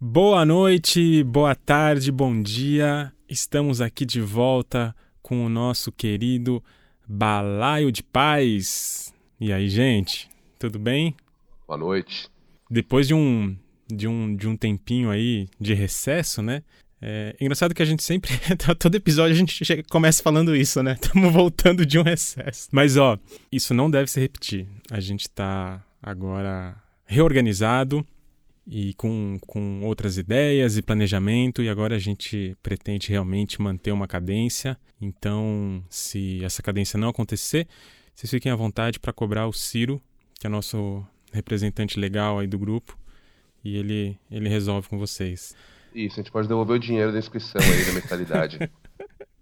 Boa noite, boa tarde, bom dia. Estamos aqui de volta com o nosso querido Balaio de Paz. E aí, gente, tudo bem? Boa noite. Depois de um de um, de um tempinho aí de recesso, né? É engraçado que a gente sempre, todo episódio a gente chega, começa falando isso, né? Estamos voltando de um recesso. Mas ó, isso não deve se repetir. A gente tá agora reorganizado, e com, com outras ideias e planejamento, e agora a gente pretende realmente manter uma cadência. Então, se essa cadência não acontecer, vocês fiquem à vontade para cobrar o Ciro, que é nosso representante legal aí do grupo, e ele, ele resolve com vocês. Isso, a gente pode devolver o dinheiro da inscrição aí da mentalidade.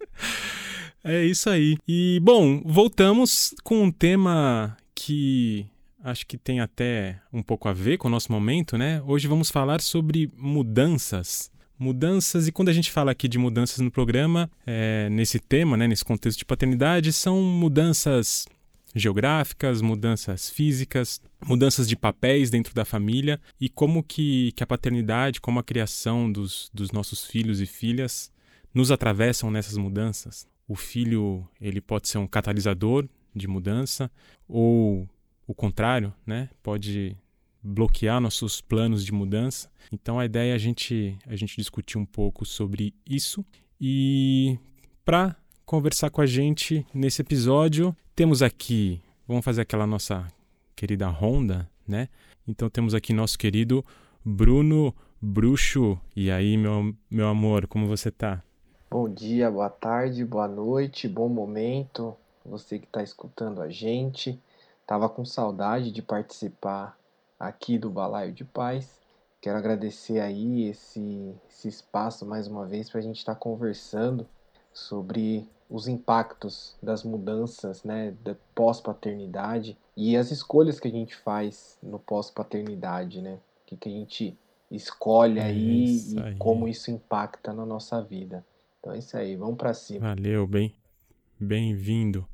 é isso aí. E, bom, voltamos com um tema que acho que tem até um pouco a ver com o nosso momento, né? Hoje vamos falar sobre mudanças. Mudanças, e quando a gente fala aqui de mudanças no programa, é, nesse tema, né, nesse contexto de paternidade, são mudanças geográficas, mudanças físicas, mudanças de papéis dentro da família e como que, que a paternidade, como a criação dos, dos nossos filhos e filhas nos atravessam nessas mudanças. O filho ele pode ser um catalisador de mudança ou o contrário, né? Pode bloquear nossos planos de mudança. Então a ideia é a gente a gente discutir um pouco sobre isso e para conversar com a gente nesse episódio, temos aqui, vamos fazer aquela nossa querida ronda, né? Então temos aqui nosso querido Bruno Bruxo. E aí, meu, meu amor, como você tá? Bom dia, boa tarde, boa noite, bom momento. Você que está escutando a gente. Tava com saudade de participar aqui do Balaio de Paz. Quero agradecer aí esse, esse espaço mais uma vez para a gente estar tá conversando sobre os impactos das mudanças né, da pós-paternidade e as escolhas que a gente faz no pós-paternidade, né? O que, que a gente escolhe aí e aí. como isso impacta na nossa vida. Então é isso aí, vamos para cima. Valeu, bem, bem-vindo.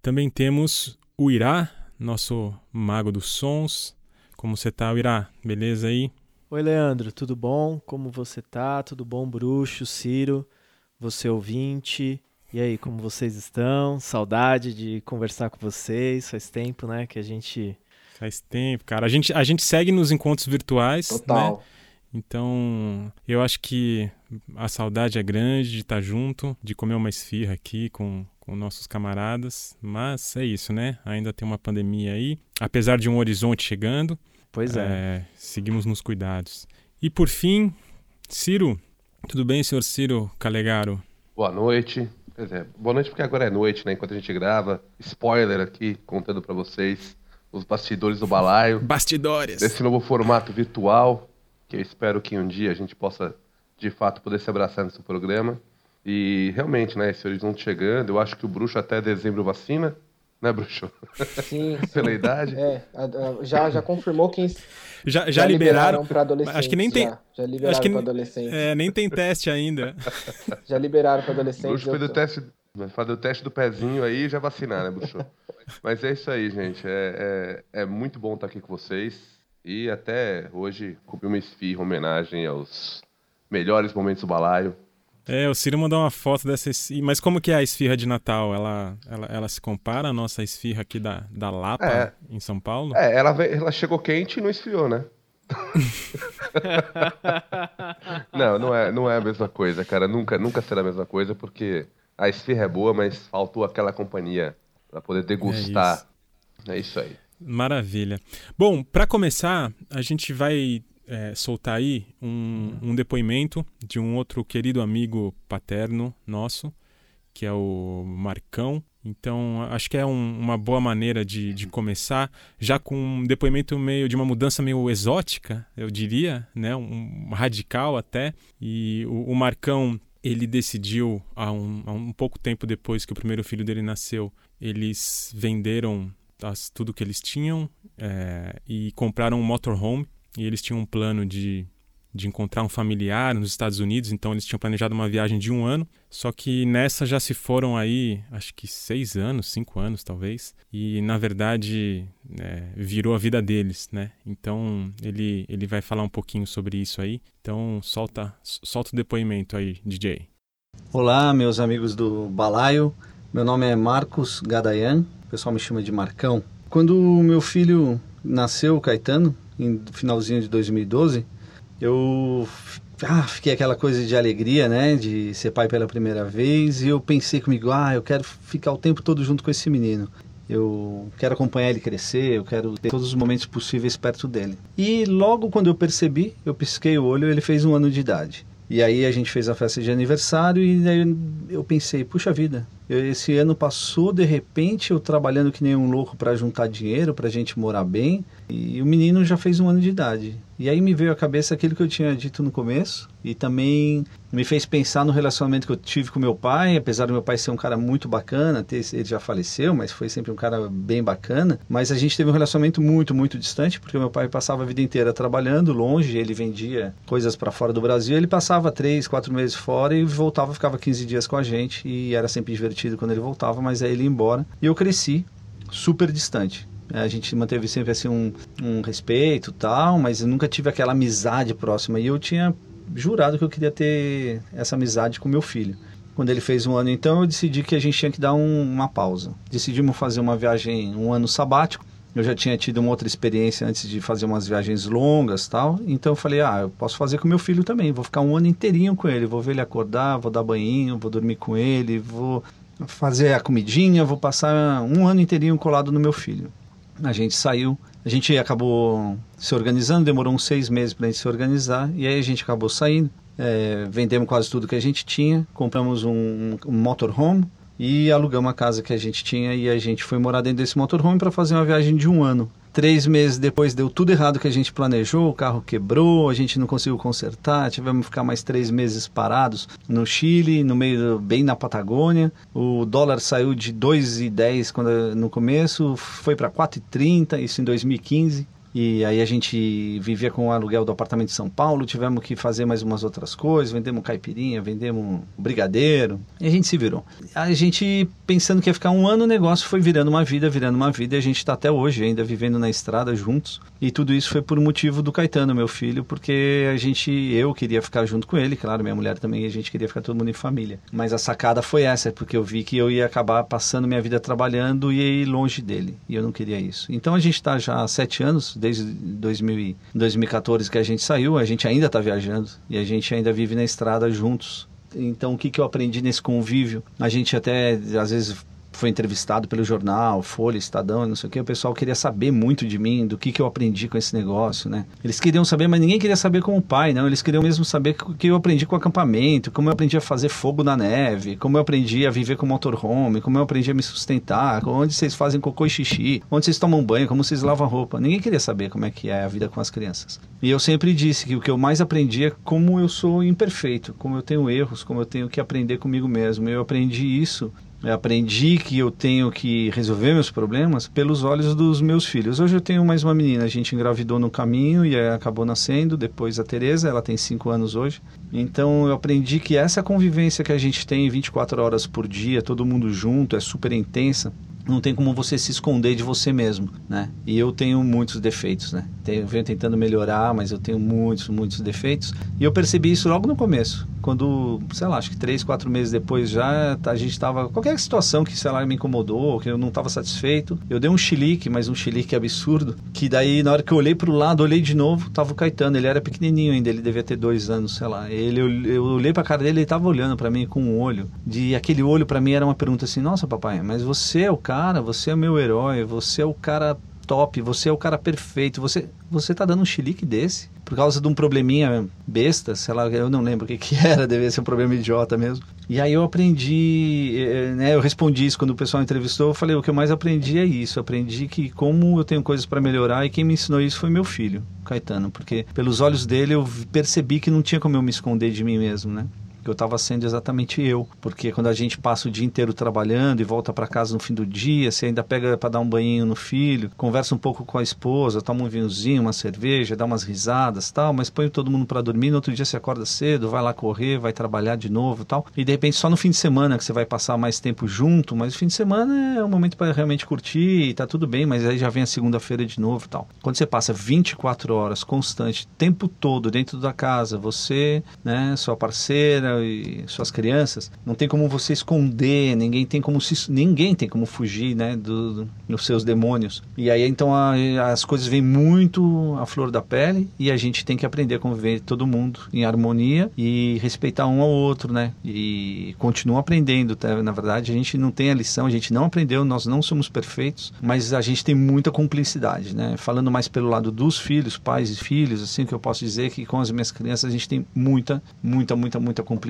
Também temos o Irá, nosso mago dos sons. Como você tá, Irá? Beleza aí? Oi, Leandro, tudo bom? Como você tá? Tudo bom, bruxo, Ciro, você ouvinte? E aí, como vocês estão? Saudade de conversar com vocês. Faz tempo, né, que a gente Faz tempo, cara. A gente, a gente segue nos encontros virtuais, Total. né? Então, eu acho que a saudade é grande de estar junto, de comer uma esfirra aqui com, com nossos camaradas, mas é isso, né? Ainda tem uma pandemia aí, apesar de um horizonte chegando. Pois é. é seguimos nos cuidados. E por fim, Ciro, tudo bem, senhor Ciro Calegaro? Boa noite. Quer dizer, boa noite porque agora é noite, né? Enquanto a gente grava. Spoiler aqui, contando para vocês os bastidores do balaio. Bastidores! Desse novo formato virtual, que eu espero que um dia a gente possa, de fato, poder se abraçar nesse programa. E realmente, né, esse horizonte chegando, eu acho que o bruxo até dezembro vacina, né, bruxo? Sim, sim. Pela idade. É, já, já confirmou quem. Já, já, já liberaram, liberaram para adolescentes. Acho que nem tem. Já, já liberaram acho que para adolescentes. É, nem tem teste ainda. já liberaram para adolescentes. O bruxo fez o teste, fazer o teste do pezinho aí e já vacinar, né, bruxo? Mas é isso aí, gente. É, é, é muito bom estar aqui com vocês. E até hoje comi uma esfirra homenagem aos melhores momentos do balaio. É, o Ciro mandou uma foto dessa esfirra. Mas como que é a esfirra de Natal? Ela, ela, ela se compara à nossa esfirra aqui da, da Lapa, é. em São Paulo? É, ela, ela chegou quente e não esfriou, né? não, não é, não é a mesma coisa, cara. Nunca, nunca será a mesma coisa, porque a esfirra é boa, mas faltou aquela companhia para poder degustar. É isso. é isso aí. Maravilha. Bom, para começar, a gente vai é, soltar aí um, um, depoimento de um outro querido amigo paterno nosso, que é o Marcão. Então, acho que é um, uma boa maneira de, de, começar, já com um depoimento meio de uma mudança meio exótica, eu diria, né? um, radical até. E o, o Marcão, ele decidiu, há um, há um pouco tempo depois que o primeiro filho dele nasceu, eles venderam as, tudo que eles tinham é, e compraram um motorhome e eles tinham um plano de, de encontrar um familiar nos Estados Unidos, então eles tinham planejado uma viagem de um ano, só que nessa já se foram aí, acho que seis anos, cinco anos talvez, e na verdade é, virou a vida deles, né? Então ele, ele vai falar um pouquinho sobre isso aí, então solta, solta o depoimento aí, DJ. Olá, meus amigos do Balaio, meu nome é Marcos Gadayan, o pessoal me chama de Marcão. Quando meu filho nasceu, Caetano, em finalzinho de 2012, eu ah, fiquei aquela coisa de alegria, né, de ser pai pela primeira vez, e eu pensei comigo, ah, eu quero ficar o tempo todo junto com esse menino. Eu quero acompanhar ele crescer, eu quero ter todos os momentos possíveis perto dele. E logo quando eu percebi, eu pisquei o olho, ele fez um ano de idade. E aí a gente fez a festa de aniversário e daí eu pensei, puxa vida, esse ano passou de repente eu trabalhando que nem um louco para juntar dinheiro para a gente morar bem e o menino já fez um ano de idade. E aí me veio à cabeça aquilo que eu tinha dito no começo e também me fez pensar no relacionamento que eu tive com meu pai, apesar do meu pai ser um cara muito bacana, ele já faleceu, mas foi sempre um cara bem bacana, mas a gente teve um relacionamento muito, muito distante, porque meu pai passava a vida inteira trabalhando longe, ele vendia coisas para fora do Brasil, ele passava três, quatro meses fora e voltava, ficava 15 dias com a gente e era sempre divertido quando ele voltava, mas aí ele ia embora e eu cresci super distante. É, a gente manteve sempre assim um, um respeito tal, mas eu nunca tive aquela amizade próxima. E eu tinha jurado que eu queria ter essa amizade com meu filho. Quando ele fez um ano, então, eu decidi que a gente tinha que dar um, uma pausa. Decidimos fazer uma viagem, um ano sabático. Eu já tinha tido uma outra experiência antes de fazer umas viagens longas tal. Então eu falei, ah, eu posso fazer com meu filho também. Vou ficar um ano inteirinho com ele. Vou ver ele acordar, vou dar banho, vou dormir com ele, vou fazer a comidinha, vou passar um ano inteirinho colado no meu filho. A gente saiu, a gente acabou se organizando, demorou uns seis meses para a gente se organizar, e aí a gente acabou saindo, é, vendemos quase tudo que a gente tinha, compramos um, um motorhome e alugamos a casa que a gente tinha e a gente foi morar dentro desse motorhome para fazer uma viagem de um ano. Três meses depois deu tudo errado que a gente planejou, o carro quebrou, a gente não conseguiu consertar, tivemos que ficar mais três meses parados no Chile, no meio, bem na Patagônia. O dólar saiu de 2,10 quando no começo, foi para 4,30, isso em 2015. E aí a gente vivia com o aluguel do apartamento de São Paulo, tivemos que fazer mais umas outras coisas, vendemos caipirinha, vendemos brigadeiro, e a gente se virou. A gente pensando que ia ficar um ano, o negócio foi virando uma vida, virando uma vida, e a gente está até hoje ainda vivendo na estrada juntos. E tudo isso foi por motivo do Caetano, meu filho, porque a gente, eu queria ficar junto com ele, claro, minha mulher também, a gente queria ficar todo mundo em família. Mas a sacada foi essa, porque eu vi que eu ia acabar passando minha vida trabalhando e longe dele, e eu não queria isso. Então a gente está já há sete anos, desde 2000, 2014 que a gente saiu, a gente ainda está viajando e a gente ainda vive na estrada juntos. Então, o que, que eu aprendi nesse convívio? A gente até, às vezes, foi entrevistado pelo jornal, Folha, Estadão, não sei o que, o pessoal queria saber muito de mim, do que, que eu aprendi com esse negócio, né? Eles queriam saber, mas ninguém queria saber como pai, não. Eles queriam mesmo saber o que eu aprendi com o acampamento, como eu aprendi a fazer fogo na neve, como eu aprendi a viver com motorhome, como eu aprendi a me sustentar, onde vocês fazem cocô e xixi, onde vocês tomam banho, como vocês lavam roupa. Ninguém queria saber como é que é a vida com as crianças. E eu sempre disse que o que eu mais aprendi é como eu sou imperfeito, como eu tenho erros, como eu tenho que aprender comigo mesmo. Eu aprendi isso aprendi que eu tenho que resolver meus problemas pelos olhos dos meus filhos. Hoje eu tenho mais uma menina, a gente engravidou no caminho e acabou nascendo, depois a Tereza, ela tem 5 anos hoje. Então eu aprendi que essa convivência que a gente tem 24 horas por dia, todo mundo junto, é super intensa não tem como você se esconder de você mesmo, né? E eu tenho muitos defeitos, né? Tenho, venho tentando melhorar, mas eu tenho muitos, muitos defeitos. E eu percebi isso logo no começo, quando, sei lá, acho que três, quatro meses depois já a gente estava qualquer situação que sei lá me incomodou, que eu não estava satisfeito, eu dei um chilique, mas um chilique absurdo, que daí na hora que eu olhei para o lado, olhei de novo, tava o Caetano, ele era pequenininho ainda, ele devia ter dois anos, sei lá. Ele, eu, eu olhei para a cara dele, ele estava olhando para mim com um olho, de aquele olho para mim era uma pergunta assim, nossa papai, mas você é o cara cara, você é meu herói, você é o cara top, você é o cara perfeito, você você tá dando um chilique desse por causa de um probleminha besta, sei lá, eu não lembro o que que era, devia ser um problema idiota mesmo. E aí eu aprendi, eh, né, eu respondi isso quando o pessoal entrevistou, eu falei, o que eu mais aprendi é isso, aprendi que como eu tenho coisas para melhorar e quem me ensinou isso foi meu filho, Caetano, porque pelos olhos dele eu percebi que não tinha como eu me esconder de mim mesmo, né? Que eu estava sendo exatamente eu, porque quando a gente passa o dia inteiro trabalhando e volta para casa no fim do dia, você ainda pega para dar um banho no filho, conversa um pouco com a esposa, toma um vinhozinho, uma cerveja, dá umas risadas, tal, mas põe todo mundo para dormir, no outro dia você acorda cedo, vai lá correr, vai trabalhar de novo, tal. E de repente só no fim de semana que você vai passar mais tempo junto, mas o fim de semana é um momento para realmente curtir, e tá tudo bem, mas aí já vem a segunda-feira de novo, tal. Quando você passa 24 horas constante, tempo todo dentro da casa, você, né, sua parceira e suas crianças, não tem como você esconder, ninguém tem como se, ninguém tem como fugir, né, do, do dos seus demônios. E aí então a, as coisas vêm muito à flor da pele e a gente tem que aprender a conviver todo mundo em harmonia e respeitar um ao outro, né? E continua aprendendo, tá? na verdade a gente não tem a lição, a gente não aprendeu, nós não somos perfeitos, mas a gente tem muita cumplicidade, né? Falando mais pelo lado dos filhos, pais e filhos, assim que eu posso dizer que com as minhas crianças a gente tem muita, muita, muita, muita cumplicidade.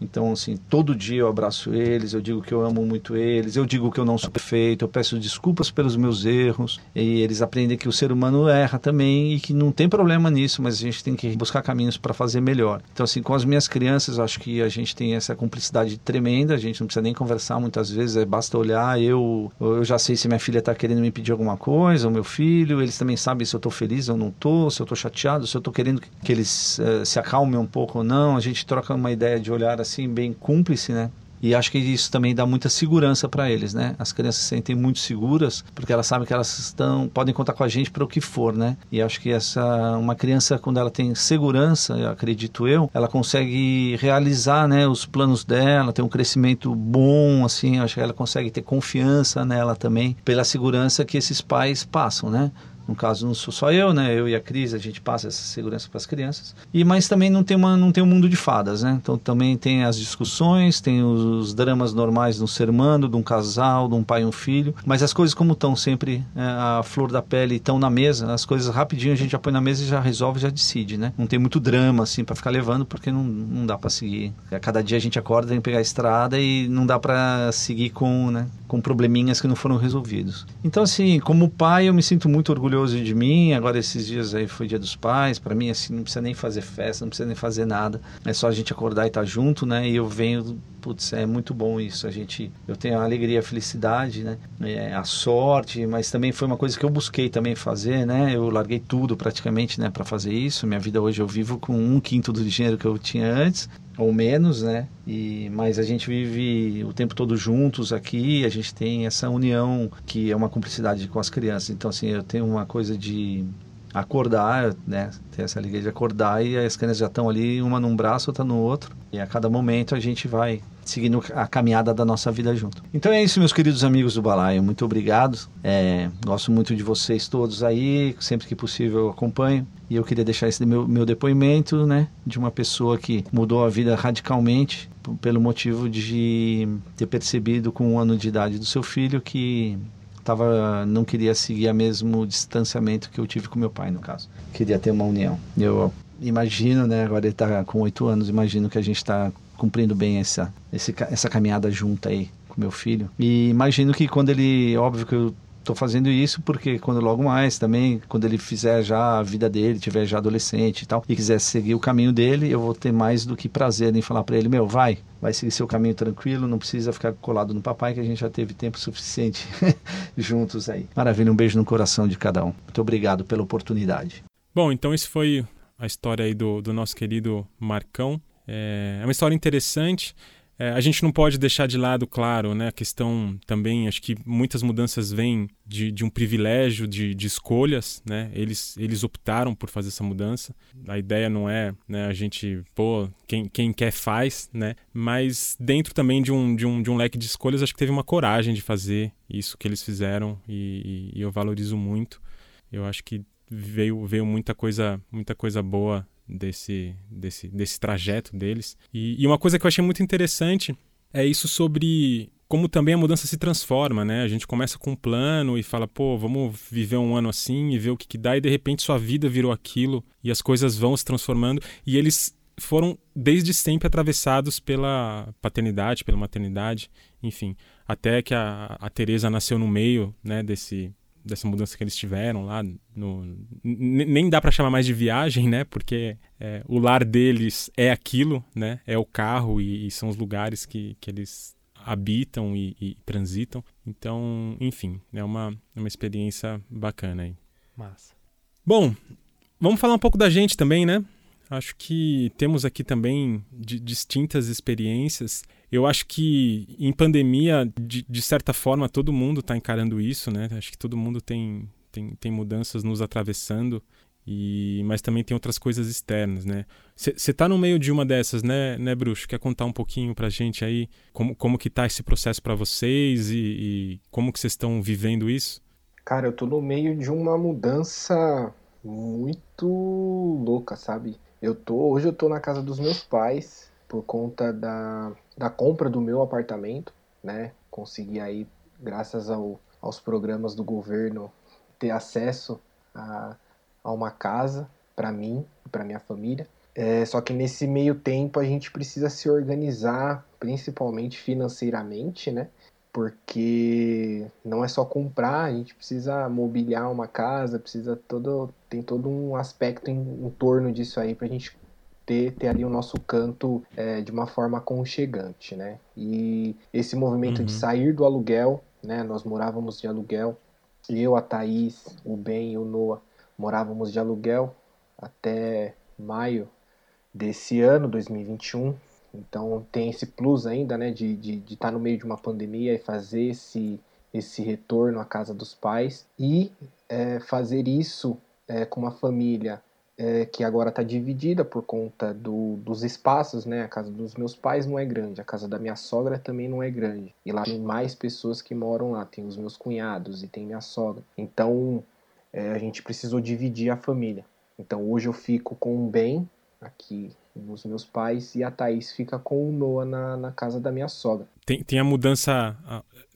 Então, assim, todo dia eu abraço eles, eu digo que eu amo muito eles, eu digo que eu não sou perfeito, eu peço desculpas pelos meus erros, e eles aprendem que o ser humano erra também e que não tem problema nisso, mas a gente tem que buscar caminhos para fazer melhor. Então, assim, com as minhas crianças, acho que a gente tem essa cumplicidade tremenda, a gente não precisa nem conversar muitas vezes, é, basta olhar, eu, eu já sei se minha filha está querendo me pedir alguma coisa, o meu filho, eles também sabem se eu estou feliz ou não estou, se eu estou chateado, se eu estou querendo que eles uh, se acalmem um pouco ou não, a gente troca uma ideia de olhar assim bem cúmplice, né? E acho que isso também dá muita segurança para eles, né? As crianças se sentem muito seguras porque elas sabem que elas estão podem contar com a gente para o que for, né? E acho que essa uma criança quando ela tem segurança, eu acredito eu, ela consegue realizar, né, os planos dela, ter um crescimento bom, assim, acho que ela consegue ter confiança nela também pela segurança que esses pais passam, né? No caso, não sou só eu, né? Eu e a Cris, a gente passa essa segurança para as crianças. E mas também não tem uma não tem um mundo de fadas, né? Então também tem as discussões, tem os, dramas normais de um ser humano, de um casal, de um pai e um filho. Mas as coisas como estão sempre é, a flor da pele estão na mesa, as coisas rapidinho a gente já põe na mesa e já resolve, já decide, né? Não tem muito drama assim para ficar levando porque não, não dá para seguir. Cada dia a gente acorda tem que pegar a estrada e não dá para seguir com, né? Com probleminhas que não foram resolvidos. Então assim, como pai eu me sinto muito orgulhoso orgulhoso de mim. Agora esses dias aí foi Dia dos Pais, para mim assim não precisa nem fazer festa, não precisa nem fazer nada. É só a gente acordar e estar tá junto, né? E eu venho, putz, é muito bom isso. A gente, eu tenho a alegria, a felicidade, né? É, a sorte, mas também foi uma coisa que eu busquei também fazer, né? Eu larguei tudo praticamente, né, para fazer isso. Minha vida hoje eu vivo com um quinto do dinheiro que eu tinha antes ou menos, né? E mas a gente vive o tempo todo juntos aqui, a gente tem essa união que é uma cumplicidade com as crianças. Então assim, eu tenho uma coisa de acordar, né? Ter essa alegria de acordar e as crianças já estão ali, uma num braço, outra no outro. E a cada momento a gente vai seguindo a caminhada da nossa vida junto. Então é isso, meus queridos amigos do Balaio. Muito obrigado. É, gosto muito de vocês todos aí. Sempre que possível eu acompanho. E eu queria deixar esse meu, meu depoimento, né? De uma pessoa que mudou a vida radicalmente pelo motivo de ter percebido com um ano de idade do seu filho que tava, não queria seguir o mesmo distanciamento que eu tive com meu pai, no caso. Queria ter uma união. Eu imagino, né? Agora ele está com oito anos, imagino que a gente está cumprindo bem essa, essa caminhada junta aí com meu filho. E imagino que quando ele, óbvio que eu tô fazendo isso porque quando logo mais também, quando ele fizer já a vida dele, tiver já adolescente e tal, e quiser seguir o caminho dele, eu vou ter mais do que prazer em falar para ele, meu, vai, vai seguir seu caminho tranquilo, não precisa ficar colado no papai que a gente já teve tempo suficiente juntos aí. Maravilha, um beijo no coração de cada um. Muito obrigado pela oportunidade. Bom, então esse foi a história aí do, do nosso querido Marcão. É, é uma história interessante. É, a gente não pode deixar de lado, claro, né, a questão também, acho que muitas mudanças vêm de, de um privilégio de, de, escolhas, né? Eles, eles optaram por fazer essa mudança. A ideia não é né, a gente, pô, quem, quem quer faz, né? Mas dentro também de um, de, um, de um leque de escolhas, acho que teve uma coragem de fazer isso que eles fizeram e, e, e eu valorizo muito. Eu acho que veio, veio muita coisa muita coisa boa desse, desse, desse trajeto deles. E, e uma coisa que eu achei muito interessante é isso sobre como também a mudança se transforma, né? A gente começa com um plano e fala, pô, vamos viver um ano assim e ver o que, que dá, e de repente sua vida virou aquilo e as coisas vão se transformando. E eles foram desde sempre atravessados pela paternidade, pela maternidade, enfim. Até que a, a Teresa nasceu no meio né, desse, dessa mudança que eles tiveram lá. No, nem dá para chamar mais de viagem, né? Porque é, o lar deles é aquilo, né? É o carro e, e são os lugares que, que eles habitam e, e, transitam. Então, enfim, é uma, uma experiência bacana aí. Massa. Bom, vamos falar um pouco da gente também, né? Acho que temos aqui também de distintas experiências. Eu acho que em pandemia, de, de certa forma, todo mundo está encarando isso, né? Acho que todo mundo tem, tem, tem mudanças nos atravessando. E, mas também tem outras coisas externas, né? Você está no meio de uma dessas, né, né, Bruxo? Quer contar um pouquinho para gente aí como, como que tá esse processo para vocês e, e, como que vocês estão vivendo isso? Cara, eu tô no meio de uma mudança muito louca, sabe? Eu tô, hoje eu tô na casa dos meus pais por conta da, da compra do meu apartamento, né? Consegui aí, graças ao, aos programas do governo, ter acesso a, a uma casa para mim e para minha família. É, só que nesse meio tempo a gente precisa se organizar, principalmente financeiramente, né? porque não é só comprar, a gente precisa mobiliar uma casa, precisa todo tem todo um aspecto em, em torno disso aí para a gente ter, ter ali o nosso canto é, de uma forma aconchegante, né? E esse movimento uhum. de sair do aluguel, né? Nós morávamos de aluguel, eu, a Thaís, o Ben e o Noah morávamos de aluguel até maio desse ano, 2021, então tem esse plus ainda, né, de estar de, de tá no meio de uma pandemia e fazer esse, esse retorno à casa dos pais e é, fazer isso é, com uma família é, que agora está dividida por conta do, dos espaços, né? A casa dos meus pais não é grande, a casa da minha sogra também não é grande. E lá tem mais pessoas que moram lá, tem os meus cunhados e tem minha sogra. Então é, a gente precisou dividir a família. Então hoje eu fico com o bem aqui os meus pais e a Thaís fica com o Noah na, na casa da minha sogra. Tem, tem a mudança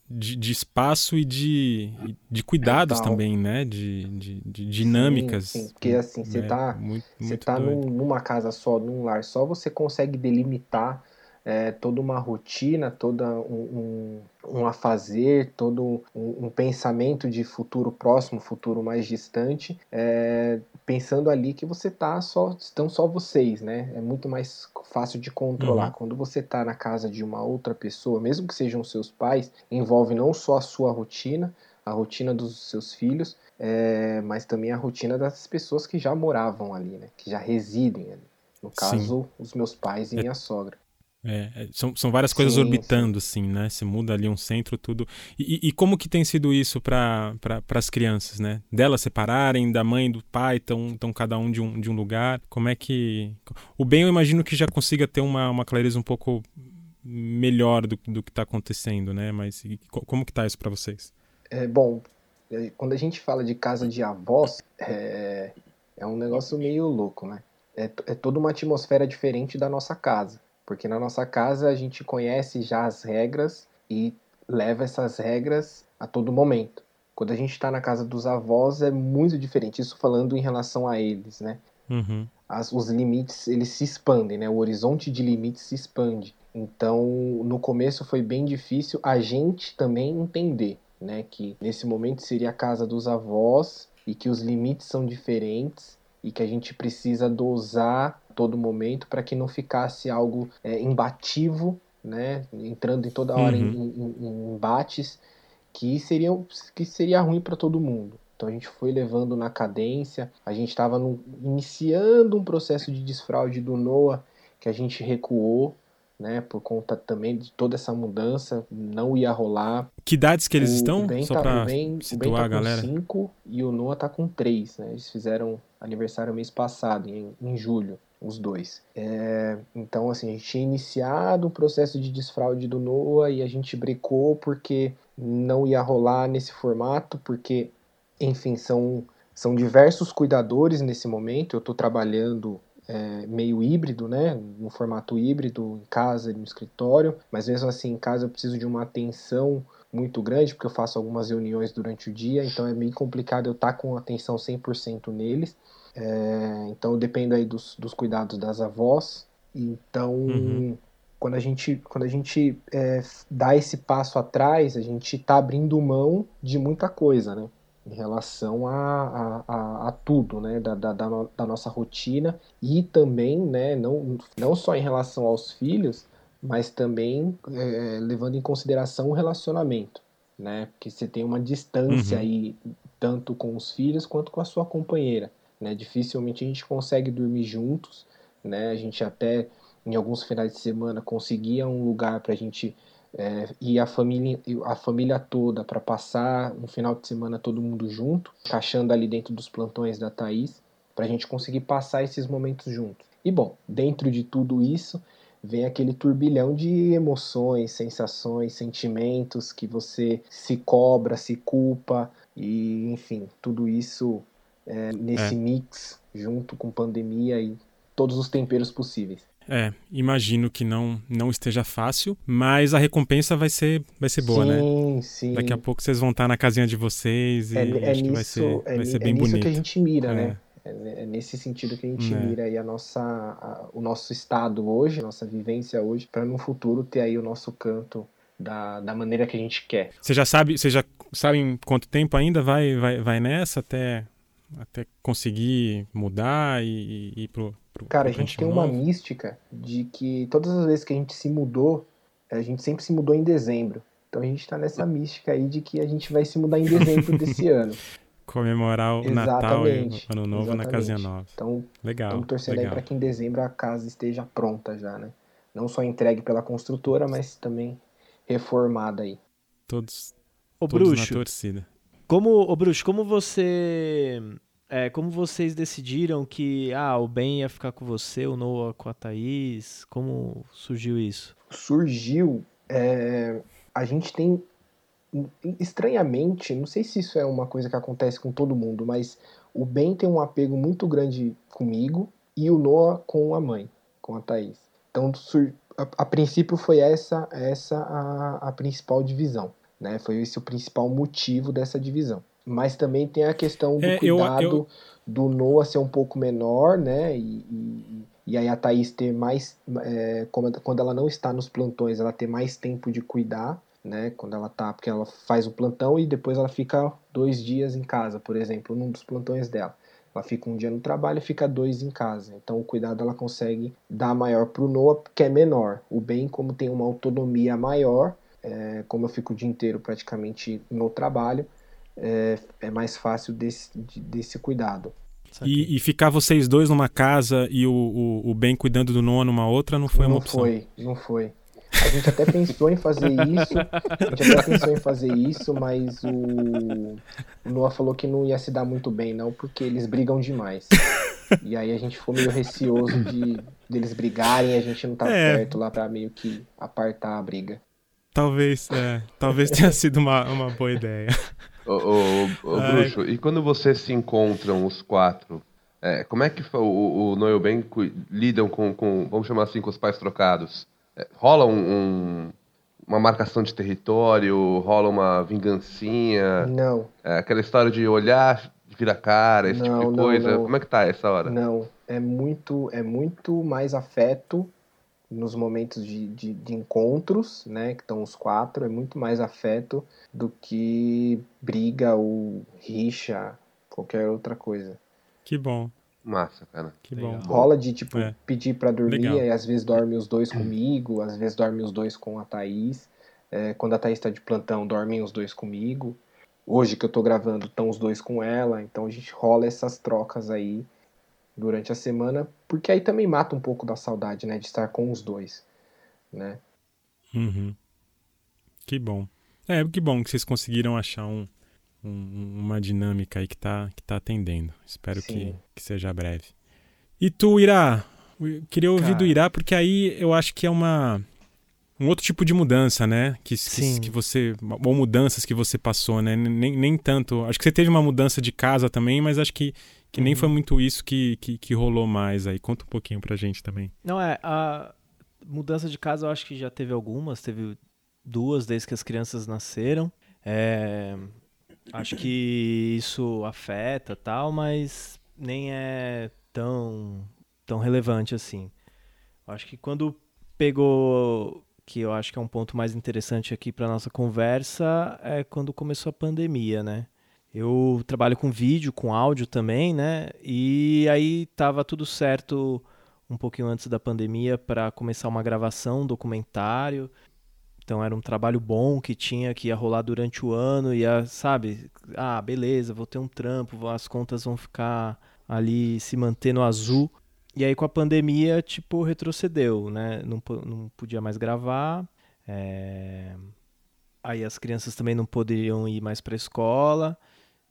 de, de espaço e de, de cuidados Total. também, né? De, de, de dinâmicas. Sim, sim, porque assim, você é, tá, muito, você tá num, numa casa só, num lar só, você consegue delimitar é, toda uma rotina, todo um, um, um afazer, todo um, um, pensamento de futuro próximo, futuro mais distante, é, pensando ali que você tá só, estão só vocês, né? É muito mais fácil de controlar. Uhum. Quando você tá na casa de uma outra pessoa, mesmo que sejam seus pais, envolve não só a sua rotina, a rotina dos seus filhos, é, mas também a rotina das pessoas que já moravam ali, né? Que já residem ali. No caso, Sim. os meus pais e é, minha sogra. É, é, são, são várias coisas sim, orbitando, sim. assim, né? Você muda ali um centro, tudo. E, e como que tem sido isso para pra, as crianças, né? Delas separarem, da mãe e do pai, estão cada um de, um de um lugar. Como é que. O bem, eu imagino que já consiga ter uma, uma clareza um pouco melhor do, do que está acontecendo, né? Mas e, como que tá isso para vocês? É, bom, é, quando a gente fala de casa de avós, é, é um negócio meio louco, né? É, é toda uma atmosfera diferente da nossa casa. Porque na nossa casa a gente conhece já as regras e leva essas regras a todo momento. Quando a gente está na casa dos avós é muito diferente, isso falando em relação a eles, né? Uhum. As, os limites eles se expandem, né? O horizonte de limites se expande. Então, no começo foi bem difícil a gente também entender, né? Que nesse momento seria a casa dos avós e que os limites são diferentes e que a gente precisa dosar todo momento para que não ficasse algo é, embativo, né, entrando em toda hora uhum. em, em, em, embates que seriam que seria ruim para todo mundo. Então a gente foi levando na cadência, a gente estava iniciando um processo de desfraude do Noah que a gente recuou, né, por conta também de toda essa mudança, não ia rolar. Que idades que eles o estão? Só tá, para situar tá a galera. Com cinco, e o Noah tá com três, né? Eles fizeram aniversário mês passado, em, em julho os dois. É, então, assim, a gente tinha iniciado um processo de desfraude do Noah e a gente brecou porque não ia rolar nesse formato, porque, enfim, são, são diversos cuidadores nesse momento. Eu estou trabalhando é, meio híbrido, né, no formato híbrido, em casa e no escritório, mas mesmo assim, em casa eu preciso de uma atenção muito grande, porque eu faço algumas reuniões durante o dia, então é meio complicado eu estar tá com atenção 100% neles. É, então eu dependo aí dos, dos cuidados das avós. Então, uhum. quando a gente, quando a gente é, dá esse passo atrás, a gente está abrindo mão de muita coisa, né? em relação a, a, a, a tudo, né, da, da, da, no, da, nossa rotina e também, né, não, não só em relação aos filhos, mas também é, levando em consideração o relacionamento, né, porque você tem uma distância uhum. aí tanto com os filhos quanto com a sua companheira, né, dificilmente a gente consegue dormir juntos, né, a gente até em alguns finais de semana conseguia um lugar para a gente é, e a família, a família toda para passar um final de semana todo mundo junto, encaixando ali dentro dos plantões da Thaís, para a gente conseguir passar esses momentos juntos. E bom, dentro de tudo isso, vem aquele turbilhão de emoções, sensações, sentimentos que você se cobra, se culpa, e enfim, tudo isso é, nesse é. mix, junto com pandemia e todos os temperos possíveis. É, imagino que não não esteja fácil, mas a recompensa vai ser vai ser boa, sim, né? Sim, sim. Daqui a pouco vocês vão estar na casinha de vocês e é, é acho nisso, que vai ser, é, vai ser é bem nisso bonito. que a gente mira, né? É, é nesse sentido que a gente é. mira aí a nossa, a, o nosso estado hoje, nossa vivência hoje, para no futuro ter aí o nosso canto da, da maneira que a gente quer. Você já sabe, você já sabe em quanto tempo ainda vai vai, vai nessa até até conseguir mudar e, e ir pro Cara, a gente tem uma mística de que todas as vezes que a gente se mudou, a gente sempre se mudou em dezembro. Então a gente tá nessa mística aí de que a gente vai se mudar em dezembro desse ano. Comemorar o exatamente, Natal e o Ano Novo exatamente. na casinha nova. Então, legal. Estamos torcendo legal. aí para que em dezembro a casa esteja pronta já, né? Não só entregue pela construtora, mas também reformada aí. Todos, Ô, todos Bruxo, na torcida. Como, ô Bruxo, como você é, como vocês decidiram que ah, o Ben ia ficar com você, o Noah com a Thaís? Como surgiu isso? Surgiu. É, a gente tem. Estranhamente, não sei se isso é uma coisa que acontece com todo mundo, mas o Ben tem um apego muito grande comigo e o Noah com a mãe, com a Thaís. Então, a, a princípio foi essa essa a, a principal divisão, né? Foi esse o principal motivo dessa divisão mas também tem a questão do é, cuidado eu, eu... do Noah ser um pouco menor, né? E, e, e aí a Thaís ter mais. É, quando ela não está nos plantões, ela ter mais tempo de cuidar, né? Quando ela tá. Porque ela faz o plantão e depois ela fica dois dias em casa, por exemplo, num dos plantões dela. Ela fica um dia no trabalho e fica dois em casa. Então o cuidado ela consegue dar maior para o Noah, que é menor. O bem, como tem uma autonomia maior, é, como eu fico o dia inteiro praticamente no trabalho, é, é mais fácil desse, desse cuidado. E, e, ficar vocês dois numa casa e o, o, o Ben cuidando do Noah numa outra não foi não uma opção? Não foi, não foi. A gente até pensou em fazer isso, a gente até pensou em fazer isso, mas o, o Noah falou que não ia se dar muito bem, não, porque eles brigam demais. E aí a gente ficou meio receoso de deles brigarem e a gente não tá é. perto lá pra meio que apartar a briga. Talvez, é, talvez tenha sido uma, uma boa ideia. Ô, ô, ô Bruxo, e quando vocês se encontram, os quatro, é, como é que o, o Noel Ben lidam com, com, vamos chamar assim, com os pais trocados? É, rola um, um, uma marcação de território, rola uma vingancinha? Não. É, aquela história de olhar, de virar cara, esse não, tipo de coisa? Não, não. Como é que tá essa hora? Não, é muito, é muito mais afeto nos momentos de, de, de, encontros, né, que estão os quatro, é muito mais afeto do que briga ou rixa, qualquer outra coisa. Que bom. Massa, cara. Que bom. Rola de, tipo, é. pedir para dormir, Legal. e às vezes dorme os dois comigo, às vezes dorme os dois com a Thaís. É, quando a Thaís tá de plantão, dormem os dois comigo. Hoje que eu tô gravando, estão os dois com ela, então a gente rola essas trocas aí durante a semana, porque aí também mata um pouco da saudade, né, de estar com os dois, né? Uhum. Que bom. É, que bom que vocês conseguiram achar um, um, uma dinâmica aí que tá, que tá atendendo. Espero que, que seja breve. E tu, Irá? Eu queria ouvir Cara... do Irá, porque aí eu acho que é uma um outro tipo de mudança, né? Que, que, que, você. Ou mudanças que você passou, né? Nem, nem tanto. Acho que você teve uma mudança de casa também, mas acho que que nem foi uhum. muito isso que, que, que, rolou mais aí. Conta um pouquinho pra gente também. Não, é. A mudança de casa eu acho que já teve algumas. Teve duas desde que as crianças nasceram. É, acho que isso afeta tal, mas nem é tão, tão relevante assim. Acho que quando pegou, que eu acho que é um ponto mais interessante aqui para nossa conversa, é quando começou a pandemia, né? Eu trabalho com vídeo, com áudio também, né? E aí tava tudo certo um pouquinho antes da pandemia para começar uma gravação, um documentário. Então era um trabalho bom que tinha que ia rolar durante o ano, ia, sabe? Ah, beleza, vou ter um trampo, as contas vão ficar ali se manter no azul. E aí com a pandemia, tipo, retrocedeu, né? Não, não podia mais gravar. É... Aí as crianças também não poderiam ir mais para a escola.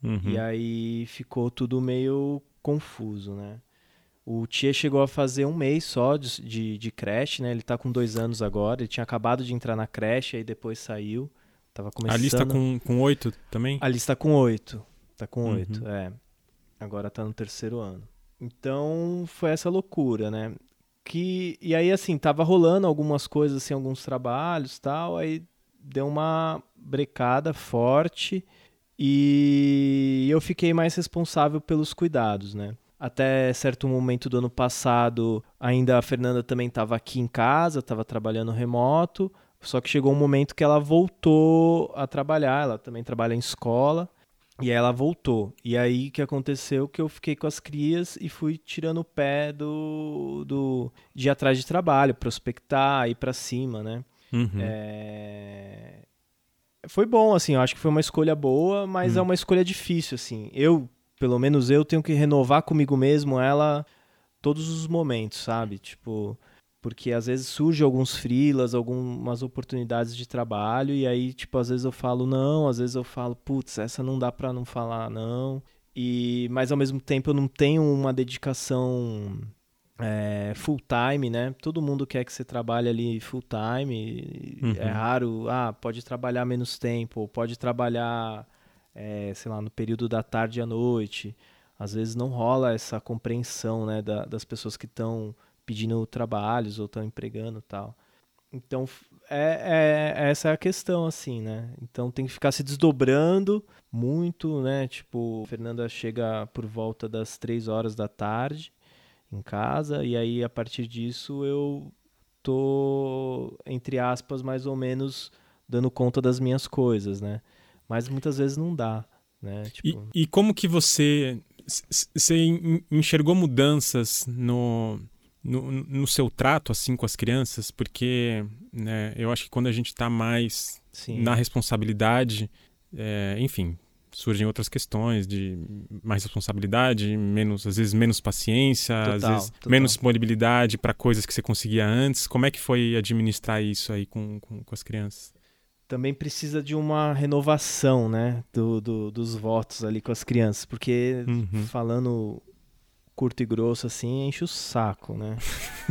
Uhum. E aí ficou tudo meio confuso, né? O Tia chegou a fazer um mês só de, de, de, creche, né? Ele tá com dois anos agora. Ele tinha acabado de entrar na creche, aí depois saiu. Tava começando... A lista com, com oito também? A lista com oito. Tá com uhum. oito, é. Agora tá no terceiro ano. Então foi essa loucura, né? Que, e aí, assim, tava rolando algumas coisas, assim, alguns trabalhos tal. Aí deu uma brecada forte e eu fiquei mais responsável pelos cuidados, né? Até certo momento do ano passado, ainda a Fernanda também estava aqui em casa, estava trabalhando remoto. Só que chegou um momento que ela voltou a trabalhar, ela também trabalha em escola. E aí ela voltou. E aí que aconteceu que eu fiquei com as crias e fui tirando o pé do, do de ir atrás de trabalho, prospectar, ir para cima, né? Uhum. É... Foi bom, assim, eu acho que foi uma escolha boa, mas é uhum. uma escolha difícil, assim. Eu, pelo menos eu, tenho que renovar comigo mesmo ela todos os momentos, sabe? Tipo, porque às vezes surge alguns frilas, algumas oportunidades de trabalho e aí tipo às vezes eu falo não, às vezes eu falo putz essa não dá para não falar não e mas ao mesmo tempo eu não tenho uma dedicação é, full time, né? Todo mundo quer que você trabalhe ali full time. Uhum. É raro, ah, pode trabalhar menos tempo, pode trabalhar, é, sei lá, no período da tarde à noite. Às vezes não rola essa compreensão, né, da, das pessoas que estão pedindo trabalhos ou estão empregando tal. Então, é, é, essa é a questão, assim, né? Então tem que ficar se desdobrando muito, né? Tipo, a Fernanda chega por volta das três horas da tarde em casa, e aí a partir disso eu tô, entre aspas, mais ou menos dando conta das minhas coisas, né? Mas muitas vezes não dá, né? Tipo... E, e como que você, você enxergou mudanças no no, no seu trato assim com as crianças, porque né, eu acho que quando a gente está mais Sim. na responsabilidade, é, enfim, surgem outras questões de mais responsabilidade, menos às vezes menos paciência, total, às vezes total. menos disponibilidade para coisas que você conseguia antes. Como é que foi administrar isso aí com, com, com as crianças? Também precisa de uma renovação, né, do, do, dos votos ali com as crianças, porque uhum. falando curto e grosso assim, enche o saco, né?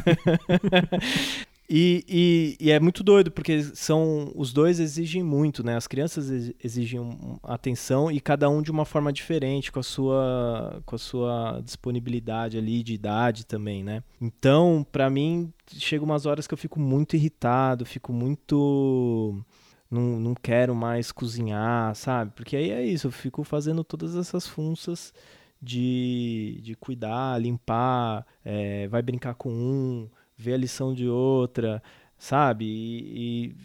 e, e, e, é muito doido, porque são os dois exigem muito, né? As crianças exigem atenção e cada um de uma forma diferente, com a sua, com a sua disponibilidade ali de idade também, né? Então, para mim, chega umas horas que eu fico muito irritado, fico muito. Não, não quero mais cozinhar, sabe? Porque aí é isso, eu fico fazendo todas essas funções de, de cuidar, limpar, é, vai brincar com um, ver a lição de outra, sabe? E, e